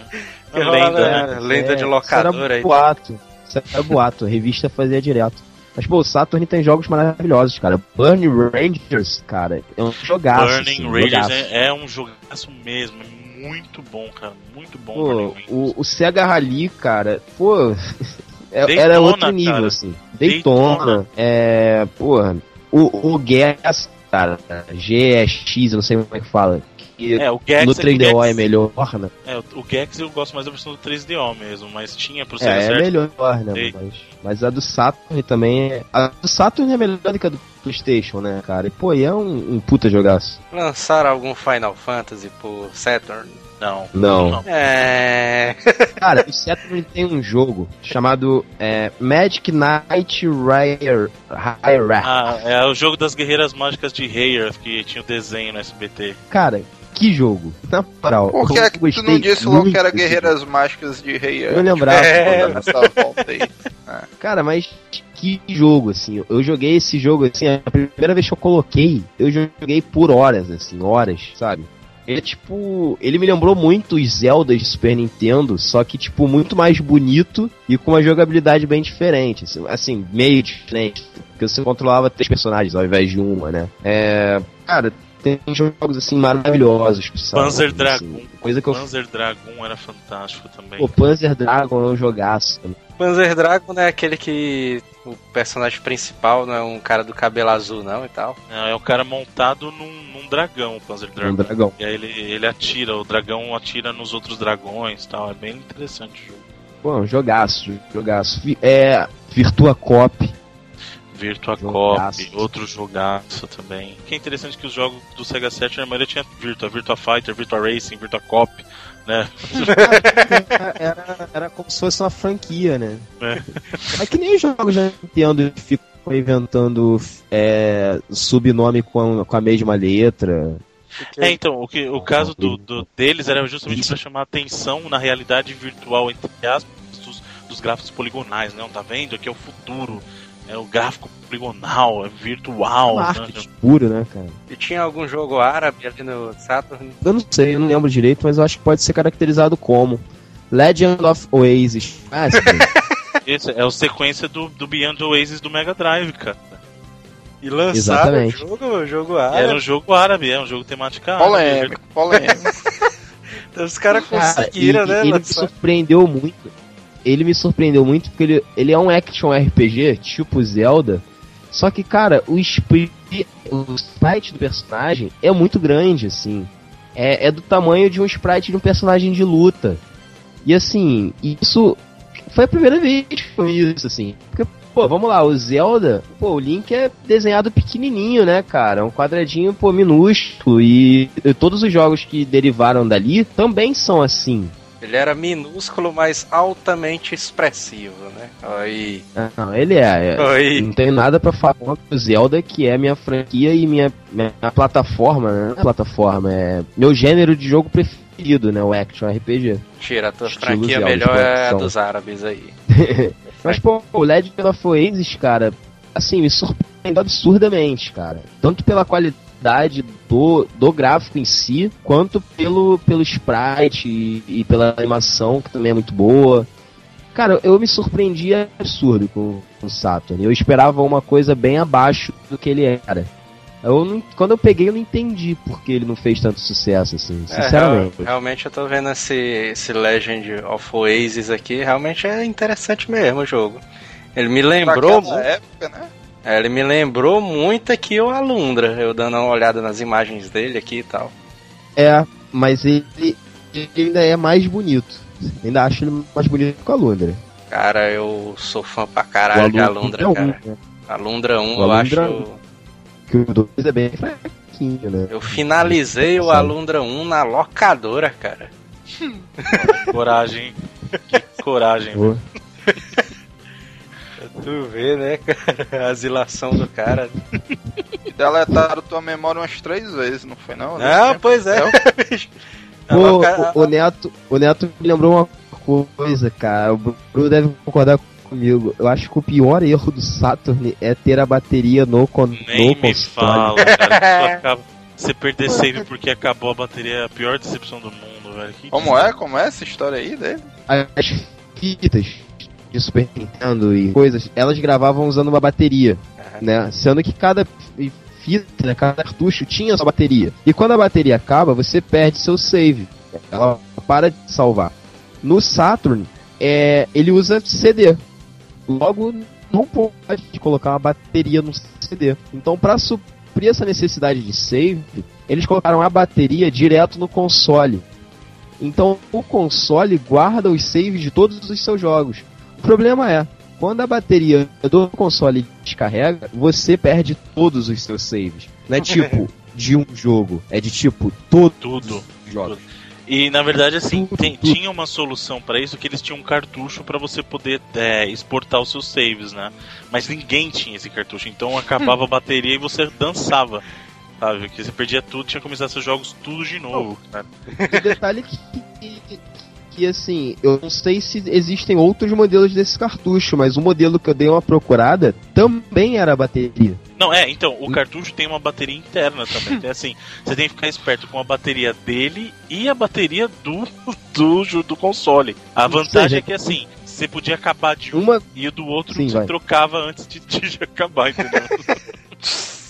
lenda, né? É, lenda de É, locadora isso era aí. boato. Isso era boato, a revista fazia direto. Mas, pô, o Saturn tem jogos maravilhosos, cara. Burning Rangers, cara, é um jogaço. Burning assim, jogaço. é, é um jogaço mesmo. É muito bom, cara. Muito bom. Pô, Rangers. o, o Sega Rally, cara, pô, é- Daytona, era outro nível, cara. assim. Daytona, Daytona. é, porra, o, o Gas, cara, GX, eu não sei como é que fala, que É, o Gex, no é que o 3DO é Gex- melhor, né? É, o Gex eu gosto mais da versão do 3DO mesmo, mas tinha pro É, Sega é Saturn. melhor, né? Mas, mas a do Saturn também é. A do Saturn é melhor do que a do PlayStation, né, cara? E, pô, e é um, um puta jogaço. Lançaram algum Final Fantasy por Saturn? Não. Não. É. Cara, o Saturn tem um jogo chamado é, Magic Knight Rare. Rare. Ah, é o jogo das guerreiras mágicas de Hayers, que tinha o desenho no SBT. Cara, que jogo. Na moral. Por que é que tu não disse logo que era Guerreiras Mágicas de Rei Eu lembrava. É, nessa volta aí. Cara, mas que jogo, assim. Eu joguei esse jogo, assim, a primeira vez que eu coloquei, eu joguei por horas, assim, horas, sabe? Ele, tipo, ele me lembrou muito os Zeldas de Super Nintendo, só que, tipo, muito mais bonito e com uma jogabilidade bem diferente, assim, assim, meio diferente. Porque você controlava três personagens ao invés de uma, né? É. Cara, tem jogos, assim, maravilhosos. sabe? Panzer Assim, Dragoon. coisa que eu. Panzer Dragon era fantástico também. Pô, Panzer Dragon é um jogaço. também. Panzer Dragon é aquele que o personagem principal não é um cara do cabelo azul, não e tal. É, é o cara montado num, num dragão, o Panzer Um Dragon. dragão. E aí ele, ele atira, o dragão atira nos outros dragões e tal. É bem interessante o jogo. Pô, um jogaço, jogaço. É. Virtua Cop. Virtua Jogaço. Cop, outro jogaço também. O que é interessante é que os jogos do Sega Saturn, a maioria tinha Virtua, Virtua Fighter, Virtua Racing, Virtua Cop, né? era, era como se fosse uma franquia, né? É. É que nem os jogos da Nintendo ficam ficam inventando é, subnome com a, com a mesma letra. É, então, o, que, o caso do, do deles era justamente para chamar atenção na realidade virtual, entre aspas, dos, dos gráficos poligonais, não? Tá vendo? Aqui é o futuro. É o gráfico poligonal, é virtual. né? Marketing puro, né, cara? E tinha algum jogo árabe ali no Saturn? Eu não sei, eu não lembro direito, mas eu acho que pode ser caracterizado como Legend of Oasis. Ah, esse é a sequência do, do Beyond Oasis do Mega Drive, cara. E lançaram o Exatamente. jogo, o jogo Era árabe. um jogo árabe, é um jogo temática árabe. Polêmico, polêmico. Então os caras Cara, conseguiram, e- né? e ele me lançar. surpreendeu muito. Ele me surpreendeu muito porque ele, ele é um action RPG, tipo Zelda. Só que, cara, o, spri- o sprite do personagem é muito grande, assim. É, é do tamanho de um sprite de um personagem de luta. E assim, isso foi a primeira vez que foi isso, assim. Porque, pô, vamos lá, o Zelda, pô, o Link é desenhado pequenininho, né, cara? Um quadradinho, pô, minúsculo. E, e todos os jogos que derivaram dali também são assim. Ele era minúsculo, mas altamente expressivo, né? Aí. Ah, Não, ele é. é. Aí. Não tenho nada pra falar do Zelda, que é minha franquia e minha, minha plataforma, né? É Plataforma, é meu gênero de jogo preferido, né? O Action RPG. Tira, a tua Estilo franquia Zelda, melhor é a dos árabes aí. Mas, pô, o Legend of Oasis, cara, assim, me surpreendeu absurdamente, cara. Tanto pela qualidade do, do gráfico em si, quanto pelo, pelo sprite e, e pela animação, que também é muito boa. Cara, eu me surpreendi absurdo com, com o Saturn. Eu esperava uma coisa bem abaixo do que ele era. Eu não- quando eu peguei, eu não entendi por que ele não fez tanto sucesso, assim, É, sinceramente. real- realmente eu tô vendo esse, esse Legend of Oasis aqui, realmente é interessante mesmo o jogo. Ele me lembrou Naquela época, né? É, ele me lembrou muito aqui o Alundra, eu dando uma olhada nas imagens dele aqui e tal. É, mas ele, ele ainda é mais bonito. Ainda acho ele mais bonito que o Alundra. Cara, eu sou fã pra caralho de Alundra, é um, cara. né? Alundra 1, O eu Alundra- acho. Que o 2 é bem fraquinho, né? Eu finalizei o? Alundra 1 na locadora, cara. Coragem. Que coragem. Pô, Tu vê, né, cara? A asilação do cara. Deletaram tua memória umas três vezes, não foi não? Ah, pois é. A Pô, o, o Neto, o Neto me lembrou uma coisa, cara. O Bruno deve concordar comigo. Eu acho que o pior erro do Saturn é ter a bateria no, con Nem no me console. fala, cara. Acaba- Você perder save porque acabou a bateria é a pior decepção do mundo, velho. Que Como é? Como é essa história aí dele? As fitas de Super Nintendo e coisas, elas gravavam usando uma bateria, né? Sendo que cada fi- fita, né, cada cartucho tinha sua bateria. E quando a bateria acaba, você perde seu save. Ela para de salvar. No Saturn, é, ele usa CD. Logo, não pode colocar uma bateria no CD. Então, para suprir essa necessidade de save, eles colocaram a bateria direto no console. Então o console guarda os saves de todos os seus jogos. O problema é, quando a bateria do console descarrega, você perde todos os seus saves. Não é tipo de um jogo, é de tipo todos Tudo. jogos. E na verdade, assim, Tudo, tem- tudo. tinha uma solução pra isso que eles tinham um cartucho pra você poder é, exportar os seus saves, né? Mas ninguém tinha esse cartucho, então acabava a bateria e você dançava. Sabe? Que você perdia tudo, tinha que começar seus jogos tudo de novo, cara. E detalhe que, que, assim, eu não sei se existem outros modelos desse cartucho, mas o modelo que eu dei uma procurada também era a bateria. Não, é, então, o cartucho tem uma bateria interna também. Então, assim, você tem que ficar esperto com a bateria dele e a bateria do, do, do console. A Ou vantagem seja, é que, assim, você podia acabar de um Uma e do outro Sim, você vai. trocava antes de, de acabar, entendeu?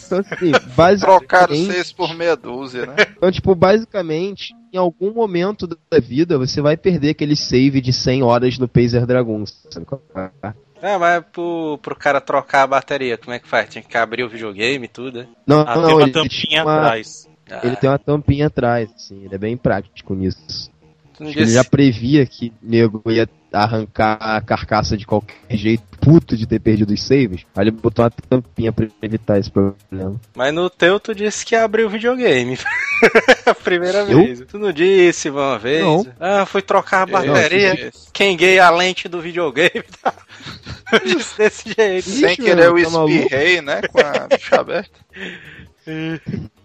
Então, assim, basicamente, Trocaram seis por meia dúzia, né? Então, tipo, basicamente, em algum momento da vida, você vai perder aquele save de 100 horas no Pazer Dragon. sabe é? É, mas pro, pro cara trocar a bateria, como é que faz? Tinha que abrir o videogame e tudo, né? Não, Ah, não, tem uma ele tampinha uma- atrás. Ah, Ele tem uma tampinha atrás, assim, ele é bem prático nisso. Ele disse- já previa que nego ia arrancar a carcaça de qualquer jeito, puto de ter perdido os saves. Aí ele botou uma tampinha pra evitar esse problema. Mas no teu tu disse que abriu o videogame. a primeira Eu? vez. Tu não disse uma vez? Não. Ah, fui trocar a bateria. disse. Quenguei a lente do videogame. Desse jeito. Sem Ixi, querer meu, eu tá espirrei, né? Com a bicha aberta.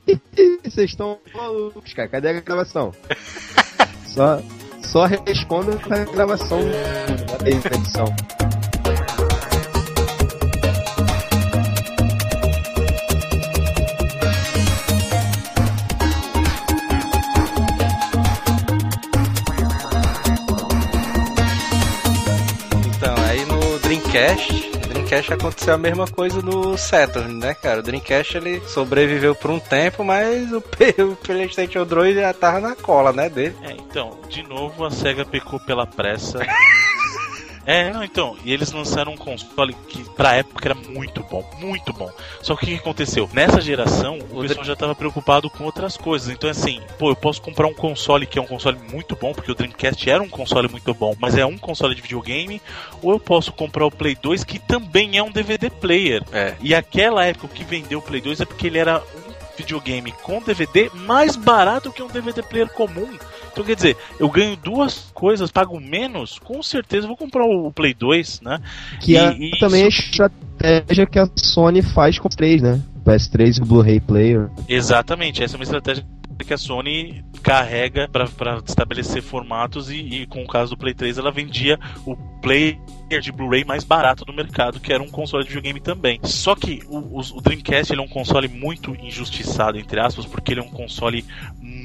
Vocês estão malucos, cara. Cadê a gravação? Só, só responda com a gravação da edição. Então, aí no Dreamcast, Dreamcast aconteceu a mesma coisa no Saturn, né, cara? O Dreamcast ele sobreviveu por um tempo, mas o, P- o PlayStation 2 já tava na cola, né, dele. É, então, de novo a SEGA pecou pela pressa. É, não, então, e eles lançaram um console que pra época era muito bom, muito bom. Só que o que aconteceu? Nessa geração, o pessoal já tava preocupado com outras coisas. Então, assim, pô, eu posso comprar um console que é um console muito bom, porque o Dreamcast era um console muito bom, mas é um console de videogame, ou eu posso comprar o Play 2, que também é um DVD player. É. E aquela época o que vendeu o Play 2 é porque ele era um videogame com DVD mais barato que um DVD player comum. Então quer dizer, eu ganho duas coisas, pago menos, com certeza vou comprar o Play 2, né? Que E- é e também a isso- estratégia que a Sony faz com o 3, né? PS3 e o Blu-ray Player. Exatamente, essa é uma estratégia que a Sony carrega para estabelecer formatos e, e com o caso do Play 3 ela vendia o player de Blu-ray mais barato do mercado, que era um console de videogame também. Só que o, os- o Dreamcast é um console muito injustiçado, entre aspas, porque ele é um console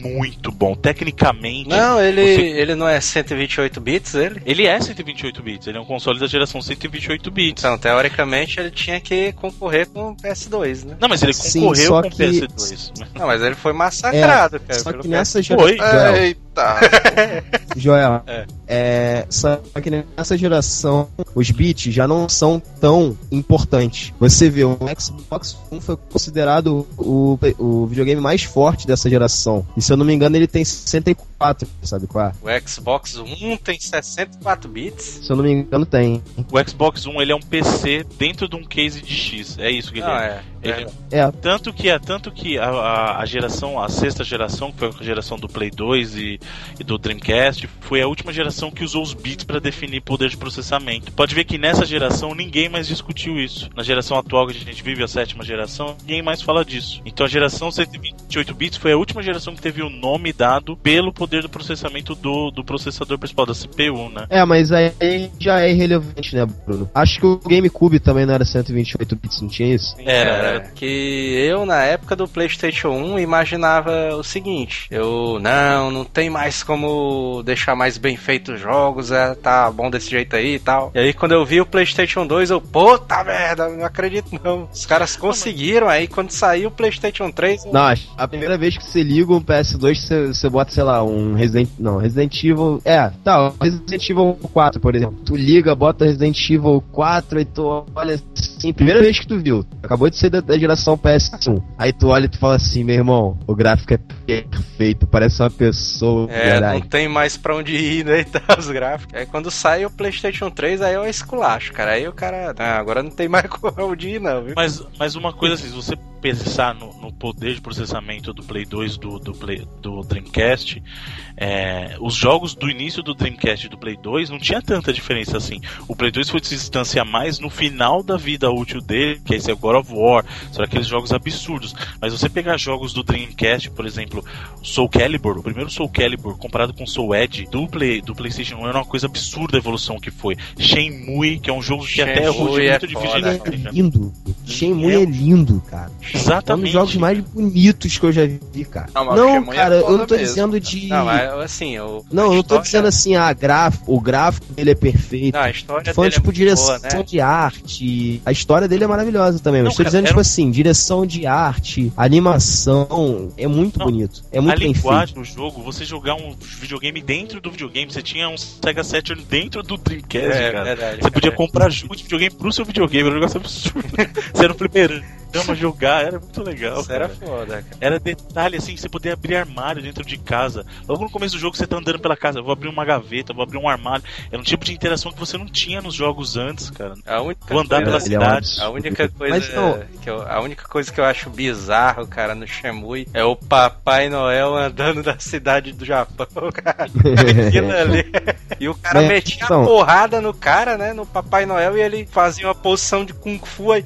muito bom. Tecnicamente, Não, ele, Você- ele não é 128 bits, ele? ele é 128 bits, ele é um console da geração 128 bits. Então, teoricamente, ele tinha que concorrer com o PS2, né? Não, mas ele Sim, concorreu com o que- PS2. Não, mas ele foi massacrado, cara. Só que nessa Foi. geração. Eita! Joel, É. é, só que nessa geração os bits já não são tão importantes. Você vê, o Xbox One foi considerado o, o videogame mais forte dessa geração. E se eu não me engano, ele tem 64, sabe qual é? O Xbox One tem 64 bits. Se eu não me engano, tem. O Xbox One ele é um PC dentro de um case de X. É isso que ele Não, é. É. Ele- É, Tanto que, é, tanto que a, a, a geração, a sexta geração, que foi a geração do Play 2 e, e do Dreamcast, foi a última geração que usou os bits para definir poder de processamento. Pode ver que nessa geração ninguém mais discutiu isso. Na geração atual que a gente vive, a sétima geração, ninguém mais fala disso. Então a geração 128 bits foi a última geração que teve o nome dado pelo poder do processamento do, do processador principal, da CPU, né? é, mas aí já é irrelevante, né, Bruno? Acho que o GameCube também não era 128 bits, não tinha isso? Era, É, era. Que eu, na época do PlayStation 1, imaginava o seguinte: eu, não, não tem mais como deixar mais bem feitos os jogos, é, tá bom desse jeito aí e tal. E aí, quando eu vi o PlayStation 2, eu, puta merda, não acredito não. Os caras conseguiram, aí quando saiu o PlayStation 3, eu- Não, a primeira vez que você liga um PS2, você, você bota, sei lá, um Resident... Não, Resident Evil... É, tá, Resident Evil 4, por exemplo. Tu liga, bota Resident Evil 4 e tu olha assim, primeira vez que tu viu. Acabou de ser da, da geração PS1. Aí tu olha e tu fala assim, meu irmão, o gráfico é perfeito, parece uma pessoa, É, verdade. não tem mais pra onde ir, né? E tal, os gráficos. Aí quando sai o PlayStation 3, aí eu esculacho, cara. Aí o cara. Ah, agora não tem mais pra onde ir, não, viu? Mas, mas uma coisa assim, se você pensar no, no poder de processamento do Play 2 do, do, Play, do Dreamcast, é, os jogos do início do Dreamcast e do Play 2 não tinha tanta diferença assim. O Play 2 foi se distanciar mais no final da vida útil dele, que esse é o God of War, são aqueles jogos absurdos. Mas você pegar jogos do Dreamcast, por exemplo, Soul Calibur, o primeiro Soul Calibur comparado com Soul Edge do, Play, do PlayStation 1 era uma coisa absurda a evolução que foi. Shenmue, que é um jogo que até Shenmue hoje é é muito difícil foda, de. É lindo. Shenmue é lindo, cara. É um dos Exatamente. jogos mais bonitos que eu já vi, cara. Não, Não, é cara, eu foda não tô mesmo, dizendo de... Não, mas assim, eu. Não, eu não tô a dizendo assim, ah, graf... o gráfico dele é perfeito. Não, a história falando, dele tipo, é muito direção boa, né? de arte. A história dele é maravilhosa também. Não, Mas tô cara, dizendo, era tipo um- assim, direção de arte, animação. É muito Não, bonito. É a muito bem feito. linguagem do jogo, você jogar um videogame dentro do videogame, você tinha um Sega Saturn dentro do Dreamcast, É, cara. verdade. Você podia é. comprar jogo de videogame pro seu videogame, era um negócio absurdo. você era o primeiro. cama jogar, era muito legal. Isso era cara. foda, cara. Era detalhe assim, você poder abrir armário dentro de casa. Logo no começo do jogo você tá andando pela casa, eu vou abrir uma gaveta, vou abrir um armário. Era um tipo de interação que você não tinha nos jogos antes, cara. A única Vou andar pela coisa, Ele é cidade. a única coisa Mas não, que eu, a única coisa que eu acho bizarro, cara, no Shemui é o Papai Noel andando da cidade do Japão, cara. E o cara Mas, metia então- a porrada no cara, né? No Papai Noel e ele fazia uma posição de Kung Fu aí.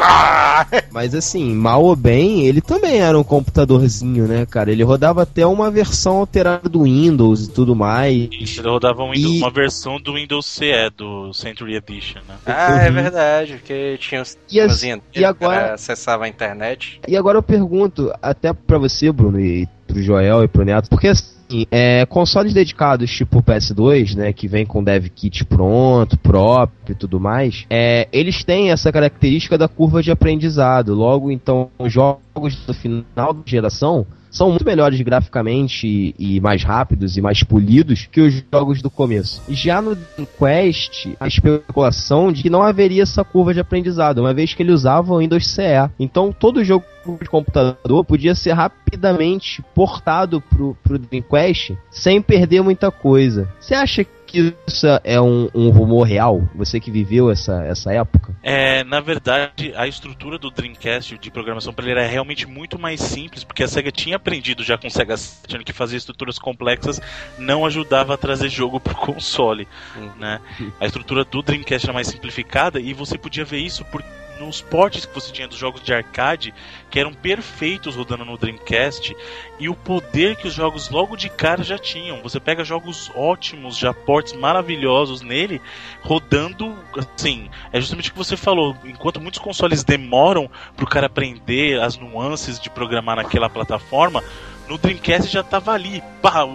Ah! Mas assim, mal ou bem, ele também era um computadorzinho, né, cara? Ele rodava até uma versão alterada do Windows e tudo mais. Isso, ele rodava um Windows- E- uma versão do Windows CE, do Century Edition, né? Ah, é Uhum. verdade, porque tinha os E as- e agora- acessava a internet. E agora eu pergunto, até pra você, Bruno, e pro Joel e pro Neto, porque assim, é, consoles dedicados tipo o PS2, né, que vem com dev kit pronto, próprio e tudo mais, é, eles têm essa característica da curva de aprendizado. Logo, então, os jogos do final da geração são muito melhores graficamente e, e mais rápidos e mais polidos que os jogos do começo. Já no Quest, a especulação de que não haveria essa curva de aprendizado, uma vez que ele usava o Windows CE. Então todo jogo de computador podia ser rapidamente portado pro, pro Dreamcast sem perder muita coisa. Você acha que isso é um, um rumor real? Você que viveu essa, essa época? É, na verdade, a estrutura do Dreamcast de programação para ele era realmente muito mais simples, porque a SEGA tinha aprendido já com o Sega Saturn que fazer estruturas complexas não ajudava a trazer jogo pro console, Uhum. né? A estrutura do Dreamcast era mais simplificada e você podia ver isso por nos portes que você tinha dos jogos de arcade, que eram perfeitos rodando no Dreamcast, e o poder que os jogos logo de cara já tinham. Você pega jogos ótimos, já portes maravilhosos nele, rodando, assim, é justamente o que você falou. Enquanto muitos consoles demoram pro cara aprender as nuances de programar naquela plataforma, no Dreamcast já tava ali, pá,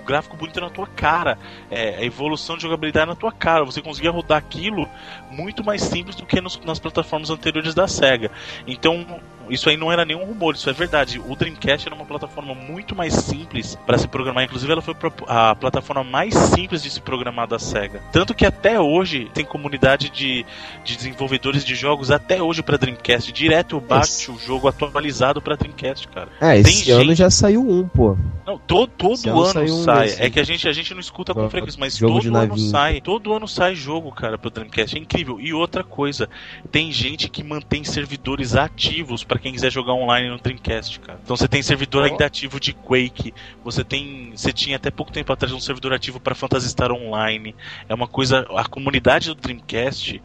o, gráfico bonito na tua cara, é, a evolução de jogabilidade na tua cara. Você conseguia rodar aquilo muito mais simples do que nos- nas plataformas anteriores da Sega. Então, isso aí não era nenhum rumor, isso é verdade. O Dreamcast era uma plataforma muito mais simples para se programar. Inclusive, ela foi a plataforma mais simples de se programar da Sega. Tanto que até hoje tem comunidade de, de desenvolvedores de jogos até hoje para Dreamcast. Direto bate o jogo atualizado para Dreamcast, cara. É, esse Tem ano gente- já saiu um, pô. Não, todo, todo Esse ano ano saiu um sai. É que a gente, a gente não escuta com frequência, mas jogo todo ano sai. Todo ano sai jogo, cara, pro Dreamcast. É incrível. E outra coisa, tem gente que mantém servidores ativos pra quem quiser jogar online no Dreamcast, cara. Então você tem servidor ainda ativo de Quake, você tem, você tinha até pouco tempo atrás um servidor ativo pra Phantasy Star Online. É uma coisa, a comunidade do Dreamcast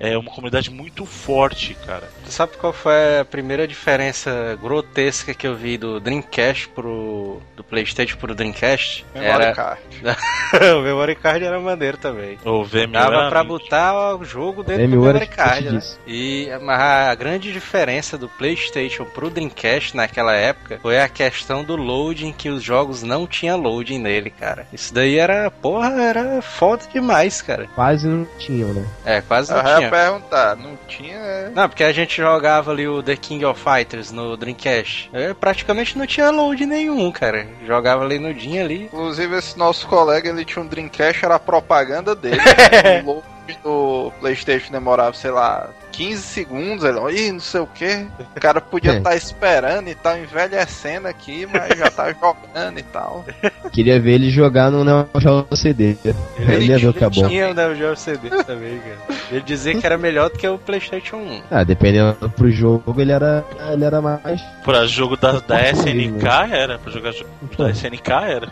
é uma comunidade muito forte, cara. Tu sabe qual foi a primeira diferença grotesca que eu vi do Dreamcast pro. do Playstation pro Dreamcast? Memory Era. card. o Memory Card era maneiro também. O VMU Dava era pra botar o jogo dentro VMU do Memory Card, né? E mas a grande diferença do PlayStation pro Dreamcast naquela época foi a questão do loading, que os jogos não tinha loading nele, cara. Isso daí era, porra, era foda demais, cara. Quase não tinham, né? É, quase não Eu ia perguntar, não tinha. é? Não, porque a gente jogava ali o The King of Fighters no Dreamcast. É, praticamente não tinha load nenhum, cara. Jogava ali no DIN ali. Inclusive, esse nosso colega, ele tinha um Dreamcast, era a propaganda dele. o load do Playstation demorava, sei lá, 15 segundos. Ele, ih, não sei o que. O cara podia É. estar esperando e tal, envelhecendo aqui, mas já tá jogando e tal. Queria ver ele jogar no Neo Geo CD. Ele ia ver o que é bom. Tinha o Neo Geo CD também, cara. Ele dizia que era melhor do que o PlayStation 1. Ah, dependendo pro jogo, ele era, ele era mais. Pra jogo da, da SNK mesmo. era, pra jogar jogo da SNK era.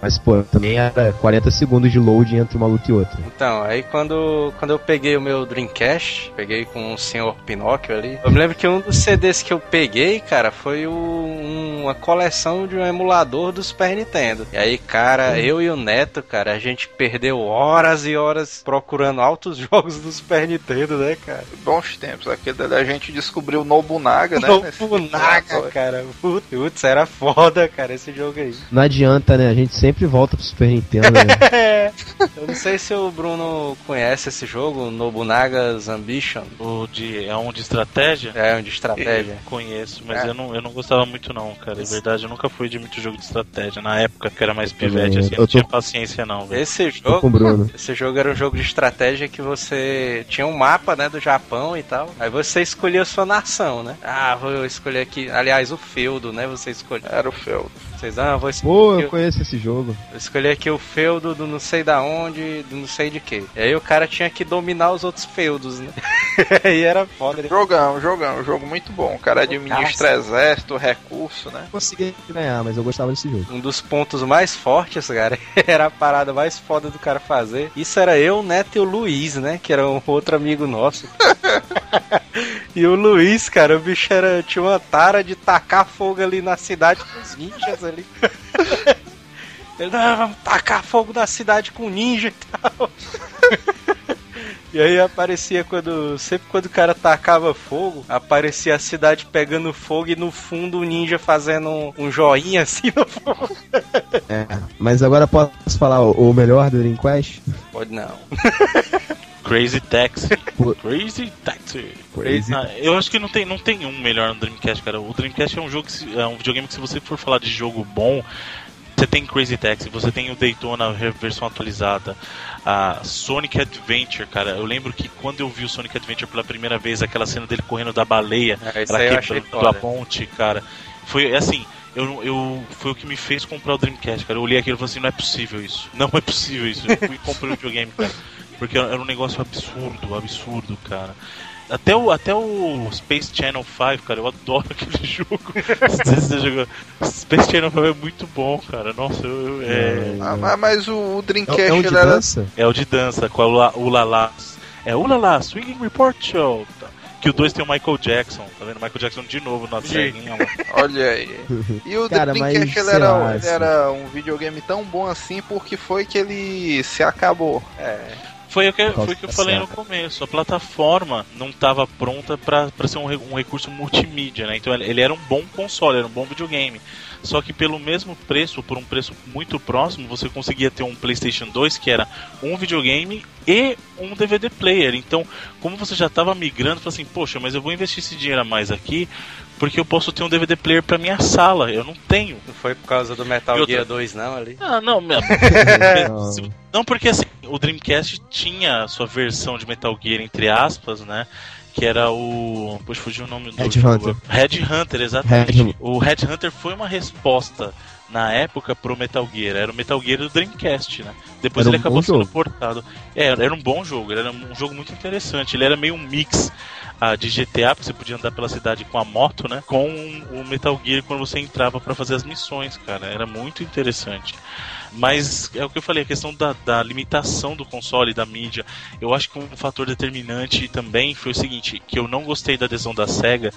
Mas, pô, também era 40 segundos de load entre uma luta e outra. Então, aí quando, quando eu peguei o meu Dreamcast, peguei com o senhor Pinóquio ali, eu me lembro que um dos CDs que eu peguei, cara, foi o- uma coleção de um emulador do Super Nintendo. E aí, cara, eu e o Neto, cara, a gente perdeu horas e horas procurando altos jogos do Super Nintendo, né, cara? Bons tempos. Aquele dali a gente descobriu o Nobunaga, né? nesse- Nobunaga, cara. Putz, era foda, cara, esse jogo aí. Não adianta, né? A gente sempre volta pro Super Nintendo, né? Eu não sei se o Bruno conhece esse jogo, Nobunaga's Ambition. O de, é um de estratégia? É, um de estratégia. Eu conheço, mas É. eu, não, eu não gostava muito não, cara. De verdade, eu nunca fui de muito jogo de estratégia. Na época que era mais pivete, assim, eu não tô- tinha paciência não, velho. Esse jogo. Bruno. Esse jogo era um jogo de estratégia que você tinha um mapa, né, do Japão e tal. Aí você escolhia a sua nação, né? Ah, vou escolher aqui. Aliás, o feudo, né? Você escolhe. Era o feudo. Vocês, ah, vou Pô, escolher. eu conheço esse jogo. Eu escolhi aqui o feudo do não sei da onde, do não sei de que. E aí o cara tinha que dominar os outros feudos, né? e era foda. Ele... Jogão, jogão, jogo muito bom. O cara administra exército, recurso, né? Consegui ganhar, mas eu gostava desse jogo. Um dos pontos mais fortes, cara, era a parada mais foda do cara fazer. Isso era eu, o Neto e o Luiz, né? Que era um outro amigo nosso. e o Luiz, cara, o bicho era, tinha uma tara de tacar fogo ali na cidade com os ninjas ali. Ele, não, vamos tacar fogo na cidade com ninja e tal. E aí aparecia quando. Sempre quando o cara tacava fogo, aparecia a cidade pegando fogo e no fundo o ninja fazendo um, um joinha assim no fogo. É, mas agora posso falar o, o melhor do Dream Quest? Pode não. Crazy Taxi. Pô. Crazy Taxi. Crazy. Ah, eu acho que não tem, não tem um melhor no Dreamcast, cara. O Dreamcast é um jogo que se- é um videogame que se você for falar de jogo bom, você tem Crazy Taxi, você tem o Daytona versão atualizada, a Sonic Adventure, cara. Eu lembro que quando eu vi o Sonic Adventure pela primeira vez, aquela cena dele correndo da baleia, É, ela quebrando a ponte, cara. Foi assim, eu, eu foi o que me fez comprar o Dreamcast, cara. Eu olhei aquilo e falei assim, não é possível isso. Não é possível isso. Eu fui e comprei o videogame, cara. Porque era um negócio absurdo, absurdo, cara. Até o, até o Space Channel 5, cara, eu adoro aquele jogo. Você jogou. Space Channel 5 é muito bom, cara. Nossa, eu, eu- é, Ah, mas- o, o Dreamcast É, é um de era. dança? é o de dança, com a Ula, Ulala. É Ulala, Swinging Report Show. Que o 2 tem o Michael Jackson, tá vendo? Michael Jackson de novo na ceguinha. Olha aí. E o Cara, Dreamcast ele era, lá, ele assim. era um videogame tão bom assim porque foi que ele se acabou. É. Foi o que, causa foi que eu falei no começo. A plataforma não estava pronta para ser um, um recurso multimídia, né? Então ele era um bom console, era um bom videogame. Só que pelo mesmo preço, por um preço muito próximo, você conseguia ter um PlayStation 2 que era um videogame e um DVD player. Então, como você já estava migrando, falou assim: Poxa, mas eu vou investir esse dinheiro a mais aqui porque eu posso ter um DVD player para minha sala. Eu não tenho. Não foi por causa do Metal outra- Gear 2, não, ali. Ah, não, meu. Não. Porque assim, o Dreamcast tinha a sua versão de Metal Gear, entre aspas, né? Que era o. Poxa, fugiu o nome do Red. Hunter. Red Hunter, exatamente. Red- O Red Hunter foi uma resposta na época pro Metal Gear. Era o Metal Gear do Dreamcast, né? Depois Era ele um acabou sendo jogo. portado. É, era um bom jogo, ele era um jogo muito interessante. Ele era meio um mix ah, de GTA, porque você podia andar pela cidade com a moto, né? Com o Metal Gear quando você entrava pra fazer as missões, cara. Era muito interessante. Mas é o que eu falei, a questão da, da limitação do console, da mídia. Eu acho que um fator determinante também foi o seguinte, que eu não gostei da adesão da SEGA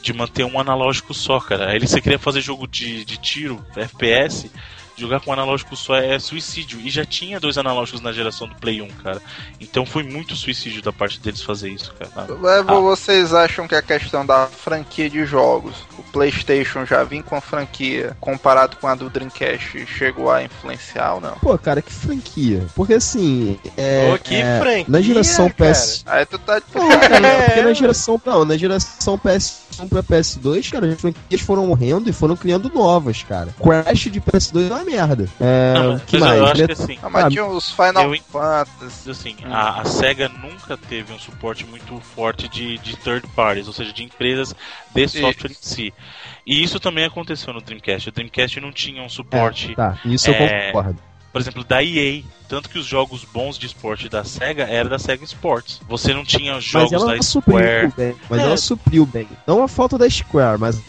de manter um analógico só, cara. Aí você queria fazer jogo de, de tiro, FPS, jogar com um analógico só é suicídio. E já tinha dois analógicos na geração do Play 1, cara. Então foi muito suicídio da parte deles fazer isso, cara. Mas Vocês acham que a questão da franquia de jogos, o PlayStation já vinha com a franquia comparado com a do Dreamcast, chegou a influenciar ou não? Pô, cara, que franquia. Porque assim, é, Ô, que é, franquia, na geração cara. PS... Aí tu tá de Não, cara, É. porque na geração, não, na geração PS1 pra PS2, cara, as franquias foram morrendo e foram criando novas, cara. Crash de PS2 é uma merda. É, Não, mas que eu mais? acho que assim, Ah, mas Ah, tinha os Final eu Fantasy. assim, Hum. a, a SEGA nunca teve um suporte muito forte de, de third parties, ou seja, de empresas de software em si. E isso também aconteceu no Dreamcast. O Dreamcast não tinha um suporte, É, tá, isso eu é, concordo. Por exemplo, da EA. Tanto que os jogos bons de esporte da SEGA eram da SEGA Sports. Você não tinha Mas jogos ela da supriu Square. bem. Mas É. ela supriu bem. Não a falta da Square, mas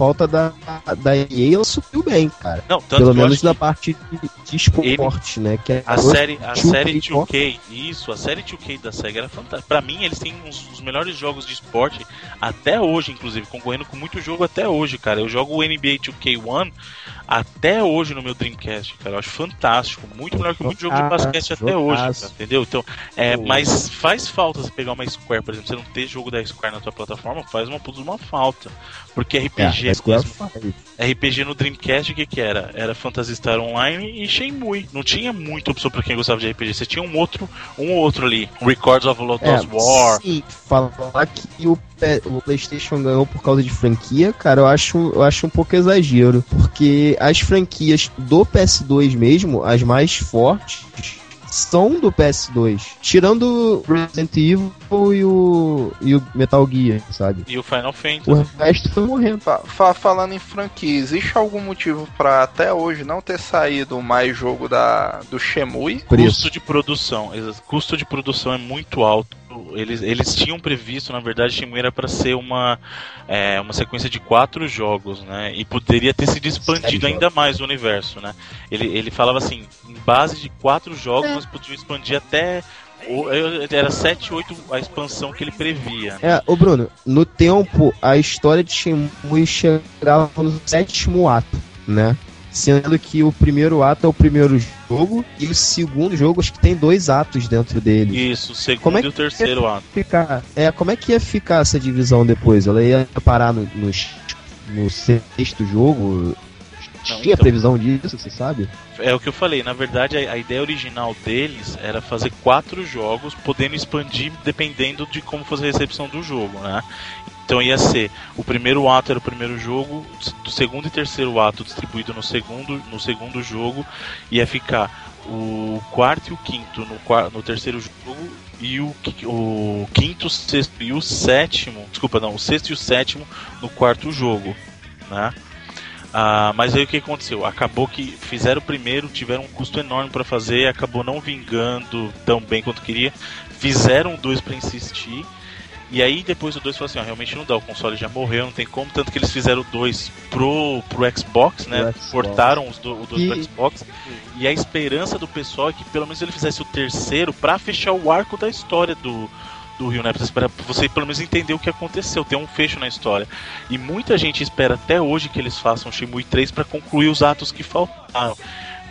falta da, da EA ela supriu bem, cara. Não, Pelo menos na parte de, de esporte, né? Que é A série, a 2K, série ó. 2K, isso, a série 2K da SEGA era fantástica. Pra mim, eles têm uns dos melhores jogos de esporte até hoje, inclusive, concorrendo com muito jogo até hoje, cara. Eu jogo o NBA 2K1 até hoje no meu Dreamcast, cara. Eu acho fantástico, muito melhor que muito jogo de basquete até hoje, cara, entendeu? Então, é, mas faz falta você pegar uma Square, por exemplo, você não ter jogo da Square na tua plataforma, faz uma uma falta. Porque RPG RPGs mesmo. RPG no Dreamcast, o que que era? Era Phantasy Star Online e Shenmue. Não tinha muita opção pra quem gostava de RPG. Você tinha um outro, um outro ali. Records of Lotus É, War. Sim, falar que o, o PlayStation ganhou por causa de franquia, cara, eu acho, eu acho um pouco exagero. Porque as franquias do PS2 mesmo, as mais fortes, são do PS2. Tirando Resident Evil e o, e o Metal Gear, sabe? E o Final Fantasy. O resto foi morrendo. Fa- fa- falando em franquia, existe algum motivo pra até hoje não ter saído mais jogo da, do Shemui? Preço. Custo de produção. Custo de produção é muito alto. Eles, eles tinham previsto, na verdade, Shenmue era para ser uma, é, uma sequência de quatro jogos, né? E poderia ter sido expandido ainda mais o universo, né? Ele, ele falava assim, em base de quatro jogos, É. nós podíamos expandir até. o- Era 7, 8 a expansão que ele previa. né? É, ô Bruno, no tempo, a história de Shenmue chegava no sétimo ato, né? Sendo que o primeiro ato é o primeiro jogo e o segundo jogo acho que tem dois atos dentro dele. Isso, o segundo Como é e o terceiro ato. Ficar, é, como é que ia ficar essa divisão depois? Ela ia parar no, nos- no sexto jogo? Tinha então. previsão disso, você sabe? É o que eu falei, na verdade a, a ideia original deles era fazer quatro jogos, podendo expandir dependendo de como fosse a recepção do jogo, né? Então ia ser o primeiro ato era o primeiro jogo, o segundo e terceiro ato distribuído no segundo, no segundo jogo, ia ficar o quarto e o quinto no, no terceiro jogo e o, o quinto, sexto e o sétimo, desculpa, não, o sexto e o sétimo no quarto jogo, né? Ah, mas aí o que aconteceu? Acabou que fizeram o primeiro, tiveram um custo enorme para fazer, acabou não vingando tão bem quanto queria. Fizeram dois para insistir. E aí depois o 2 falou assim, ó, realmente não dá, o console já morreu, não tem como, tanto que eles fizeram o 2 pro, pro Xbox, né? Xbox. Portaram os do, o 2 pro Xbox. E a esperança do pessoal é que pelo menos ele fizesse o terceiro pra fechar o arco da história do, do Rio, né? Pra você- pelo menos entender o que aconteceu, ter um fecho na história. E muita gente espera até hoje que eles façam Shenmue 3 pra concluir os atos que faltaram.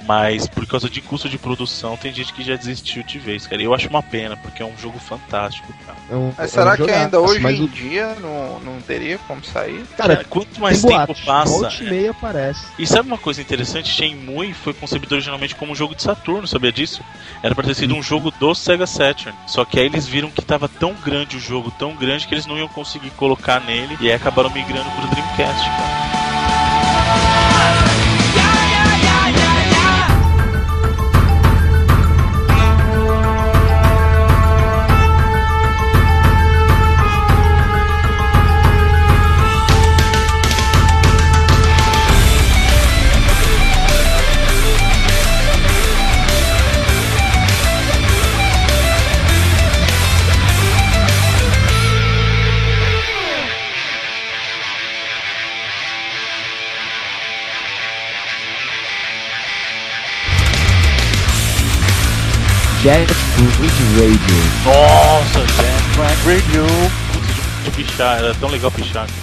Mas por causa de custo de produção, tem gente que já desistiu de vez, cara. E Eu acho uma pena, porque é um jogo fantástico, cara. É um- Mas é será um que jogaço, ainda hoje em o- dia não, não teria como sair? Cara, Cara, quanto mais tem tempo boatos, passa. e meia aparece. E sabe uma coisa interessante? Shenmue foi concebido originalmente como um jogo de Saturno, sabia disso? Era pra ter sido um jogo do Sega Saturn. Só que aí eles viram que tava tão grande o jogo, tão grande, que eles não iam conseguir colocar nele. E aí acabaram migrando pro Dreamcast, cara. Jet Food Radio. Nossa, Jack Black Radio! Putz, pichar, era tão legal pichar.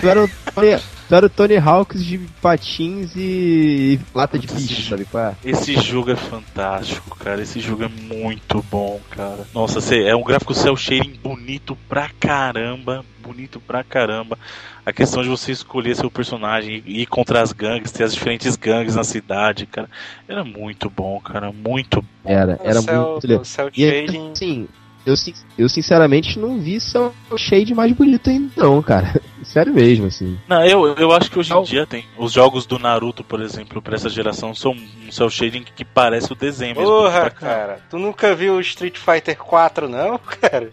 Tu era o Tony, tu era o Tony Hawks de patins e lata de piche, sabe qual é? Esse jogo é fantástico, cara. Esse jogo é muito bom, cara. Nossa, cê- é um gráfico cel shading bonito pra caramba. Bonito pra caramba. A questão de você escolher seu personagem e ir contra as gangues, ter as diferentes gangues na cidade, cara. Era muito bom, cara. Muito bom. Era, era o céu, muito legal. o eu, eu sinceramente não vi seu shade mais bonito ainda não, cara. Sério mesmo, assim. Não, eu, eu acho que hoje em dia tem. Os jogos do Naruto, por exemplo, pra essa geração, são um cel shading que parece o desenho mesmo. Porra, cara. Tu nunca viu Street Fighter 4, não, cara?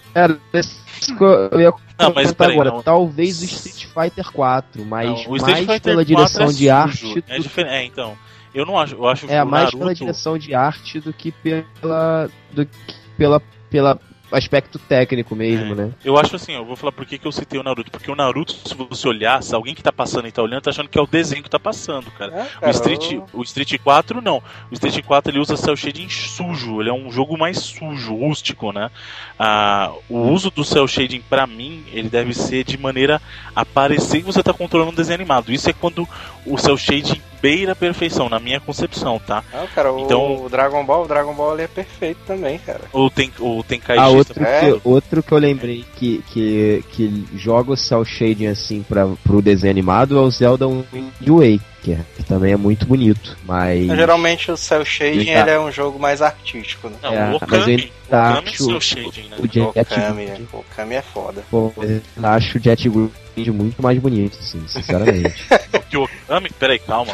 Que eu ia Não, mas comentar peraí, agora. não. Street Street Fighter 4, mas Não, o mais Fighter pela 4 direção é de arte. É, do- diferente. é, então. Eu não acho. Eu acho É o mais Naruto. pela direção de arte do que pela. do que pela. pela aspecto técnico mesmo, É. né? Eu acho assim, eu vou falar por que, que eu citei o Naruto. Porque o Naruto, se você olhar, se alguém que tá passando e tá olhando, tá achando que é o desenho que tá passando, cara. É, O Street, eu- o Street 4 não. O Street 4 ele usa cel shading sujo, ele é um jogo mais sujo, rústico, né? Ah, o uso do cel shading pra mim, ele deve ser de maneira a parecer que você tá controlando um desenho animado. Isso é quando o cel shading beira a perfeição, na minha concepção, tá? Não, cara, o- Então- o Dragon Ball, o Dragon Ball ele é perfeito também, cara. O, ten, o Tenkaichi Ah, outro, é. que, outro que eu lembrei que, que, que joga o cel shading assim pra, pro desenho animado é o Zelda Wind Waker, que também é muito bonito, mas... Geralmente o cel shading Tá. ele é um jogo mais artístico, né? Não, É, o mas Okami. ele O tá, Okami é acho- seu shading, né? O Jet Okami, o Okami é foda. pô, eu acho o Jet Wind muito mais bonito, assim, sinceramente. Que o Okami. Peraí, calma.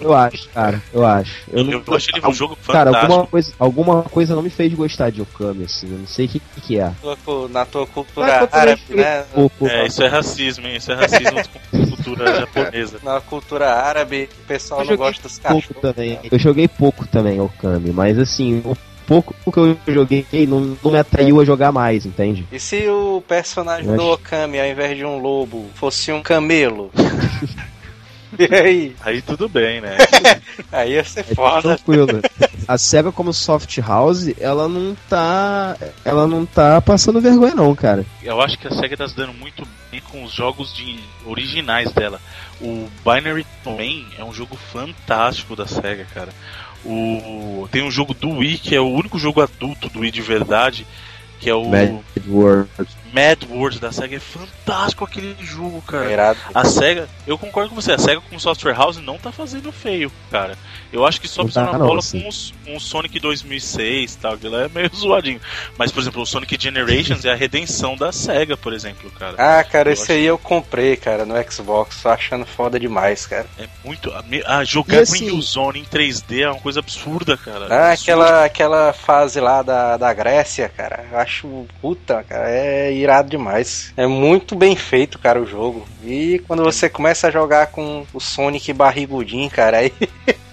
eu acho, cara, eu acho. Eu, Eu, não, eu achei ele um jogo Cara, fantástico. alguma coisa, alguma coisa não me fez gostar de Okami, assim, eu não sei o que, que é. Na tua Ah, cultura árabe, né? É, isso é racismo, hein? Isso é racismo com cultura japonesa. Na cultura árabe, o pessoal não gosta dos pouco cachorros. também. Eu joguei pouco também Okami, mas assim, o pouco que eu joguei não, não me atraiu a jogar mais, entende? E se o personagem do Okami, ao invés de um lobo, fosse um camelo? e aí? Aí tudo bem, né? Aí ia ser É foda. tranquilo. A SEGA como soft house, ela não tá. Ela não tá passando vergonha não, cara. Eu acho que a SEGA tá se dando muito bem com os jogos de originais dela. O Binary Domain é um jogo fantástico da SEGA, cara. O... Tem um jogo do Wii, que é o único jogo adulto do Wii de verdade, que é o World. Mad World da SEGA. É fantástico aquele jogo, cara. Irado. A SEGA, eu concordo com você, a SEGA como software house não tá fazendo feio, cara. Eu acho que só precisa tá, na bola assim. com, os, com o Sonic 2006 e tal, que lá é meio zoadinho. Mas, por exemplo, o Sonic Generations é a redenção da SEGA, por exemplo, cara. Ah, cara, Eu esse acho- aí eu comprei, cara, no Xbox. Tô achando foda demais, cara. É muito. Ah, jogar assim- Windows Zone em 3D é uma coisa absurda, cara. Ah, Absurda. aquela, aquela fase lá da, da Grécia, cara. Eu acho. Puta, cara, é irado demais. É muito bem feito, cara, o jogo. E quando você começa a jogar com o Sonic barrigudinho, cara, aí.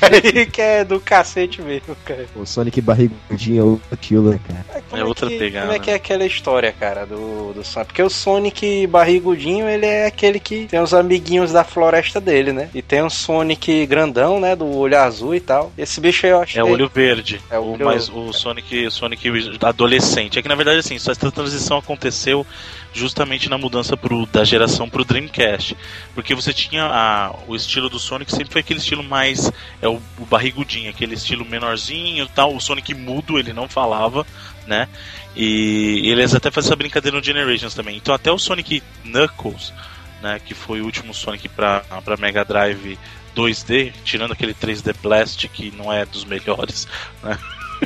aí que é do cacete mesmo, cara. O Sonic barrigudinho é outro killer, cara. Mas como É outra que, pegada, Como é que né? é aquela história, cara, do, do Sonic? Porque o Sonic barrigudinho, ele é aquele que tem os amiguinhos da floresta dele, né? E tem o Sonic grandão, né? Do olho azul e tal. Esse bicho aí eu achei. É o olho verde. É o o, olho- mas o Sonic, Sonic adolescente. É que na verdade assim, só essa transição aconteceu justamente na mudança pro, da geração pro Dreamcast. Porque você tinha a, o estilo do Sonic sempre foi aquele estilo mais. É o, o barrigudinho, aquele estilo menorzinho tal. O Sonic mudo, ele não falava, né? E eles até fazem essa brincadeira no Generations também. Então até o Sonic Knuckles, né? Que foi o último Sonic pra Mega Drive 2D, tirando aquele 3D Blast que não é dos melhores, né?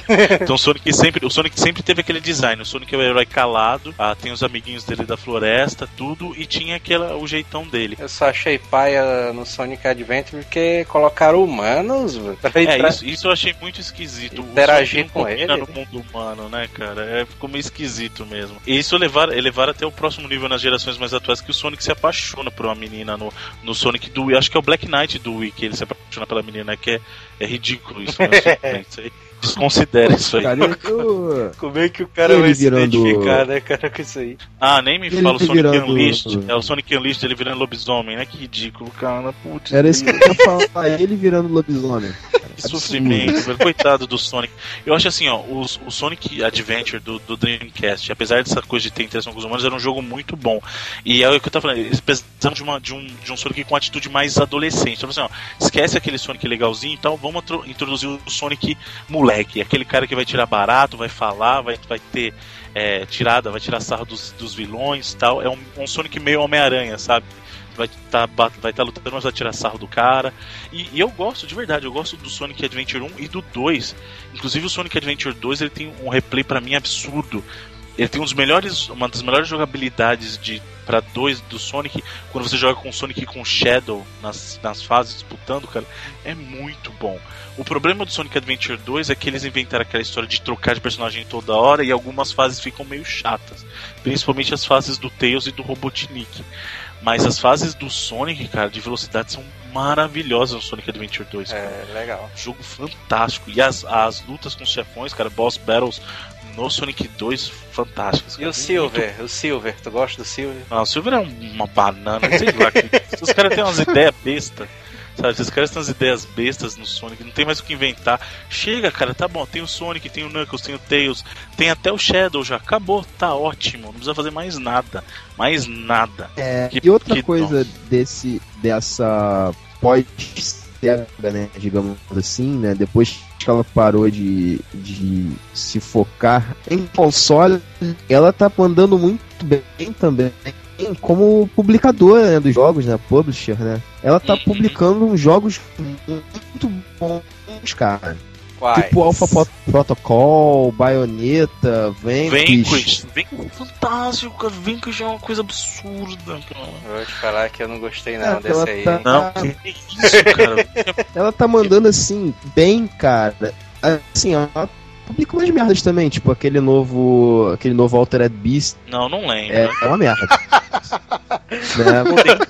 Então o Sonic sempre, o Sonic sempre teve aquele design. O Sonic é o herói calado, ah, tem os amiguinhos dele da floresta, tudo, e tinha aquela, o jeitão dele. Eu só achei paia no Sonic Adventure porque colocaram humanos pra É, isso, isso eu achei muito esquisito. Interagir com ele. no mundo humano, né, cara? É, ficou meio esquisito mesmo. E isso levar, levar até o próximo nível nas gerações mais atuais, que o Sonic se apaixona por uma menina no, no Sonic do Wii. Acho que é o Black Knight do Wii que ele se apaixona pela menina, que é, é ridículo isso. Né? Isso aí, desconsidera isso aí. Cara, eu, Como é que o cara Ele vai se virando- identificar, né, cara, com isso aí? Ah, nem me Ele fala o Sonic virando- Unleashed. É o Sonic Unleashed ele virando lobisomem, né? Que ridículo, cara. Putz, era isso que eu ia falar, ele virando lobisomem. Que sofrimento, velho. Coitado do Sonic. Eu acho assim, ó, o, o Sonic Adventure do, do Dreamcast, apesar dessa coisa de ter interação com os humanos, era um jogo muito bom. E é o que eu tava falando, eles precisavam de, uma, de, um, de um Sonic com atitude mais adolescente. Então, assim, ó, esquece aquele Sonic legalzinho e tal, vamos introduzir o Sonic moleque, aquele cara que vai tirar barato, vai falar, vai, vai ter é, tirada, vai tirar sarro dos, dos vilões tal. É um, um Sonic meio Homem-Aranha, sabe? Vai estar vai tá lutando, mas vai tirar sarro do cara. E, e eu gosto, de verdade, eu gosto do Sonic Adventure 1 e do 2. Inclusive o Sonic Adventure 2 ele tem um replay pra mim absurdo. Ele tem um dos melhores, uma das melhores jogabilidades de para dois do Sonic quando você joga com o Sonic e com o Shadow nas, nas fases disputando, cara, é muito bom. O problema do Sonic Adventure 2 é que eles inventaram aquela história de trocar de personagem toda hora e algumas fases ficam meio chatas, principalmente as fases do Tails e do Robotnik. Mas as fases do Sonic, cara, de velocidade são maravilhosas no Sonic Adventure 2. cara. É, legal. Jogo fantástico. E as, as lutas com os chefões, cara, boss battles no Sonic 2, fantásticas. E cara. o Silver? O Silver, tu gosta do Silver? Muito... Ah, o Silver é um- uma banana, sei lá. que- Os caras têm umas ideias bestas. Sabe, esses caras têm umas ideias bestas no Sonic, não tem mais o que inventar. Chega, cara, tá bom, tem o Sonic, tem o Knuckles, tem o Tails, tem até o Shadow já, acabou, tá ótimo, não precisa fazer mais nada, mais nada. É, Que- e outra que coisa desse dessa pós-SEGA, né, digamos assim, né, depois que ela parou de, de se focar em console, ela tá mandando muito bem também como publicadora né, dos jogos, né? Publisher, né? Ela tá publicando jogos muito bons, cara. Quais? Tipo Alpha Pro- Protocol, Bayonetta, Vanquish. Vanquish. Vanquish é fantástico, cara. Vanquish é uma coisa absurda, cara. Vou te falar que eu não gostei não É, desse aí. tá- Não, que isso, cara. Ela tá mandando assim, bem, cara. Assim, ela publica umas merdas também, tipo aquele novo. aquele novo Altered Beast. Não, não lembro. É, é uma merda. né?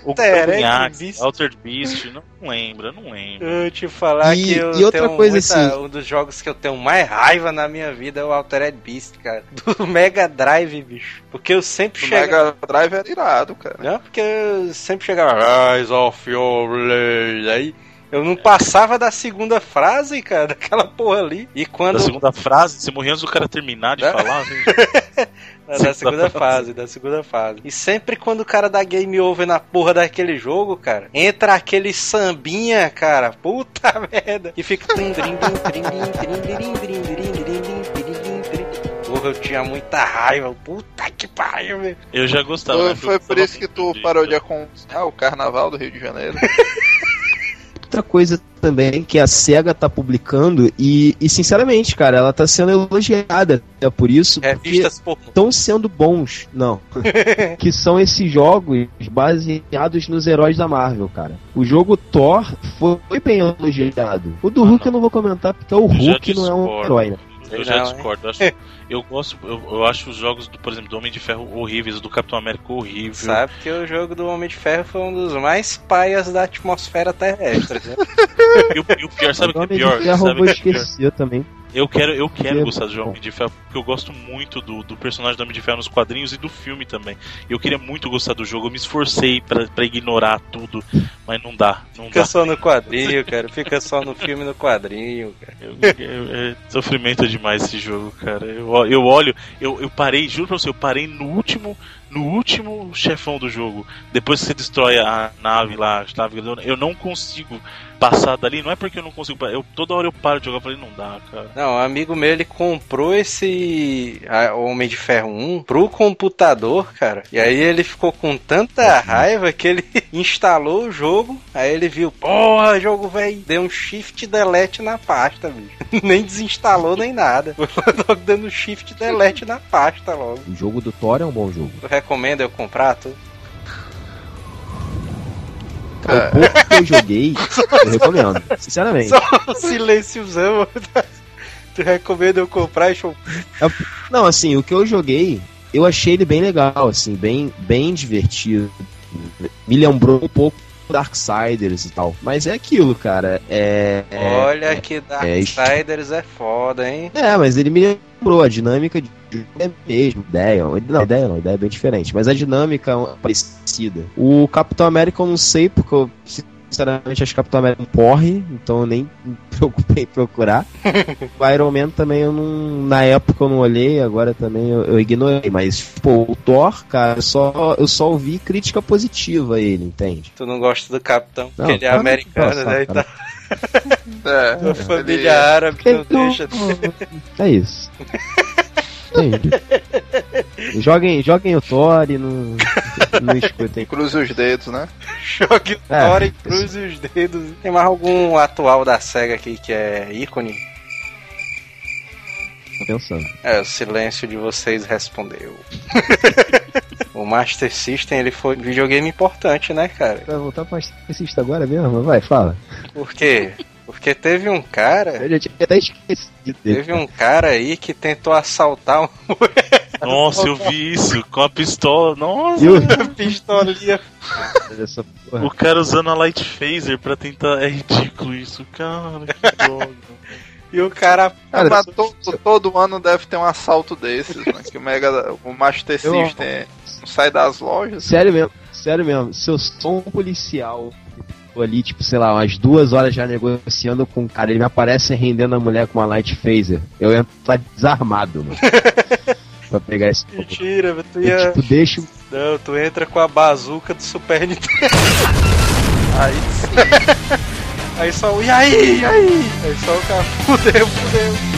O Altered Cognac, Beast. Altered Beast, não lembra, não lembro. Eu te falar E- que eu e outra tenho coisa, muita- assim- um dos jogos que eu tenho mais raiva na minha vida é o Altered Beast, cara. Do Mega Drive, bicho. Porque eu sempre O chegava. Mega Drive era irado, cara. Não, porque eu sempre chegava. Rise of your blade. Aí eu não passava da segunda frase, cara, daquela porra ali. E quando. Da segunda frase? Você morria antes do cara terminar de falar? Não, da segunda fase, da segunda fase. E sempre quando o cara da game over na porra daquele jogo, cara, entra aquele sambinha, cara. Puta merda. E fica. Porra, eu tinha muita raiva. Puta que pariu, velho. Eu já gostava. Foi, foi por isso que tu parou de acompanhar o carnaval do Rio de Janeiro. Outra coisa também que a SEGA tá publicando e, e sinceramente, cara, ela tá sendo elogiada é por isso, porque Revistas estão sendo bons. Não. que são esses jogos baseados nos heróis da Marvel, cara. O jogo Thor foi bem elogiado. O do Ah, Hulk não. eu não vou comentar porque o Eu Hulk não é um herói, né? Eu já hein? discordo. Acho- eu gosto, eu, eu acho os jogos, do, por exemplo, do Homem de Ferro horríveis, do Capitão América horrível. Sabe que o jogo do Homem de Ferro foi um dos mais paias da atmosfera terrestre, né? E o, e o pior, sabe o que é pior? Sabe eu que é pior? esquecer também. Eu quero, eu quero gostar de Homem de Ferro, porque eu gosto muito do, do personagem do Homem de Ferro nos quadrinhos e do filme também. Eu queria muito gostar do jogo, eu me esforcei pra, pra ignorar tudo, mas não dá, não Fica dá. só no quadrinho, cara. Fica só no filme no quadrinho, cara. Eu, eu- é sofrimento demais esse jogo, cara. Eu, eu olho, eu, eu parei, juro pra você, eu parei no último, no último chefão do jogo. Depois que você destrói a nave lá, a nave eu não consigo passar dali. Não é porque eu não consigo, eu toda hora eu paro de jogar, eu falei, não dá, cara. Não, um amigo meu, ele comprou esse a- Homem de Ferro 1 pro computador, cara. E aí ele ficou com tanta raiva que ele instalou o jogo. Aí ele viu, porra, jogo velho, deu um shift delete na pasta, bicho. nem desinstalou nem nada. Foi logo dando shift delete na pasta logo. O jogo do Thor é um bom jogo. Tu recomenda eu comprar? Tu? O pouco que eu joguei, eu recomendo. Sinceramente. Só um silenciozão. tu recomenda eu comprar? Deixa eu... Não, assim, o que eu joguei, eu achei ele bem legal, assim, bem, bem divertido. Me lembrou um pouco Darksiders e tal. Mas é aquilo, cara. É. é- Olha que Darksiders é foda, hein? É, mas ele me lembrou, a dinâmica de é a mesma, ideia. Não, ideia não, ideia é bem diferente, mas a dinâmica é parecida. O Capitão América eu não sei, porque eu sinceramente acho que o Capitão América não corre, então eu nem me preocupei em procurar. o Iron Man também eu não. Na época eu não olhei, agora também eu, eu ignorei. Mas, pô, o Thor, cara, eu só, eu só ouvi crítica positiva a ele, entende? Tu não gosta do Capitão, Não, porque ele é americano, né? cara. Então, É, a família ele- árabe não Então, deixa de É isso. Entendi. Joguem, joguem o Thor e não, não escutem. Cruze os dedos, né? jogue o É. Thor e cruze os dedos. Tem mais algum atual da SEGA aqui que é ícone? Tô pensando. É, o silêncio de vocês respondeu. o Master System, ele foi um videogame importante, né, cara? Vai voltar pra assista agora mesmo? Vai, fala. Por quê? Porque teve um cara, Eu já tinha até esquecido dele. teve um cara aí que tentou assaltar um Nossa, eu vi isso, com a pistola, nossa. E o- uma pistolinha. Essa porra. O cara usando a light phaser pra tentar. É ridículo isso, cara. Que droga. E o cara Cara, Mas todo, todo ano deve ter um assalto desses, né? Que o Mega, o Master Eu- System não sai das lojas. Sério mesmo, sério mesmo. Se eu sou um policial tô ali, tipo, sei lá, umas duas horas já negociando com um cara, ele me aparece rendendo a mulher com uma light phaser, eu entro lá desarmado, mano. pra pegar esse. Mentira, tu Eu, ia. tipo, deixo. Não, tu entra com a bazuca do Super Nintendo. Aí sim. Aí só o e aí, e aí? Aí só o cara, fudeu, fudeu.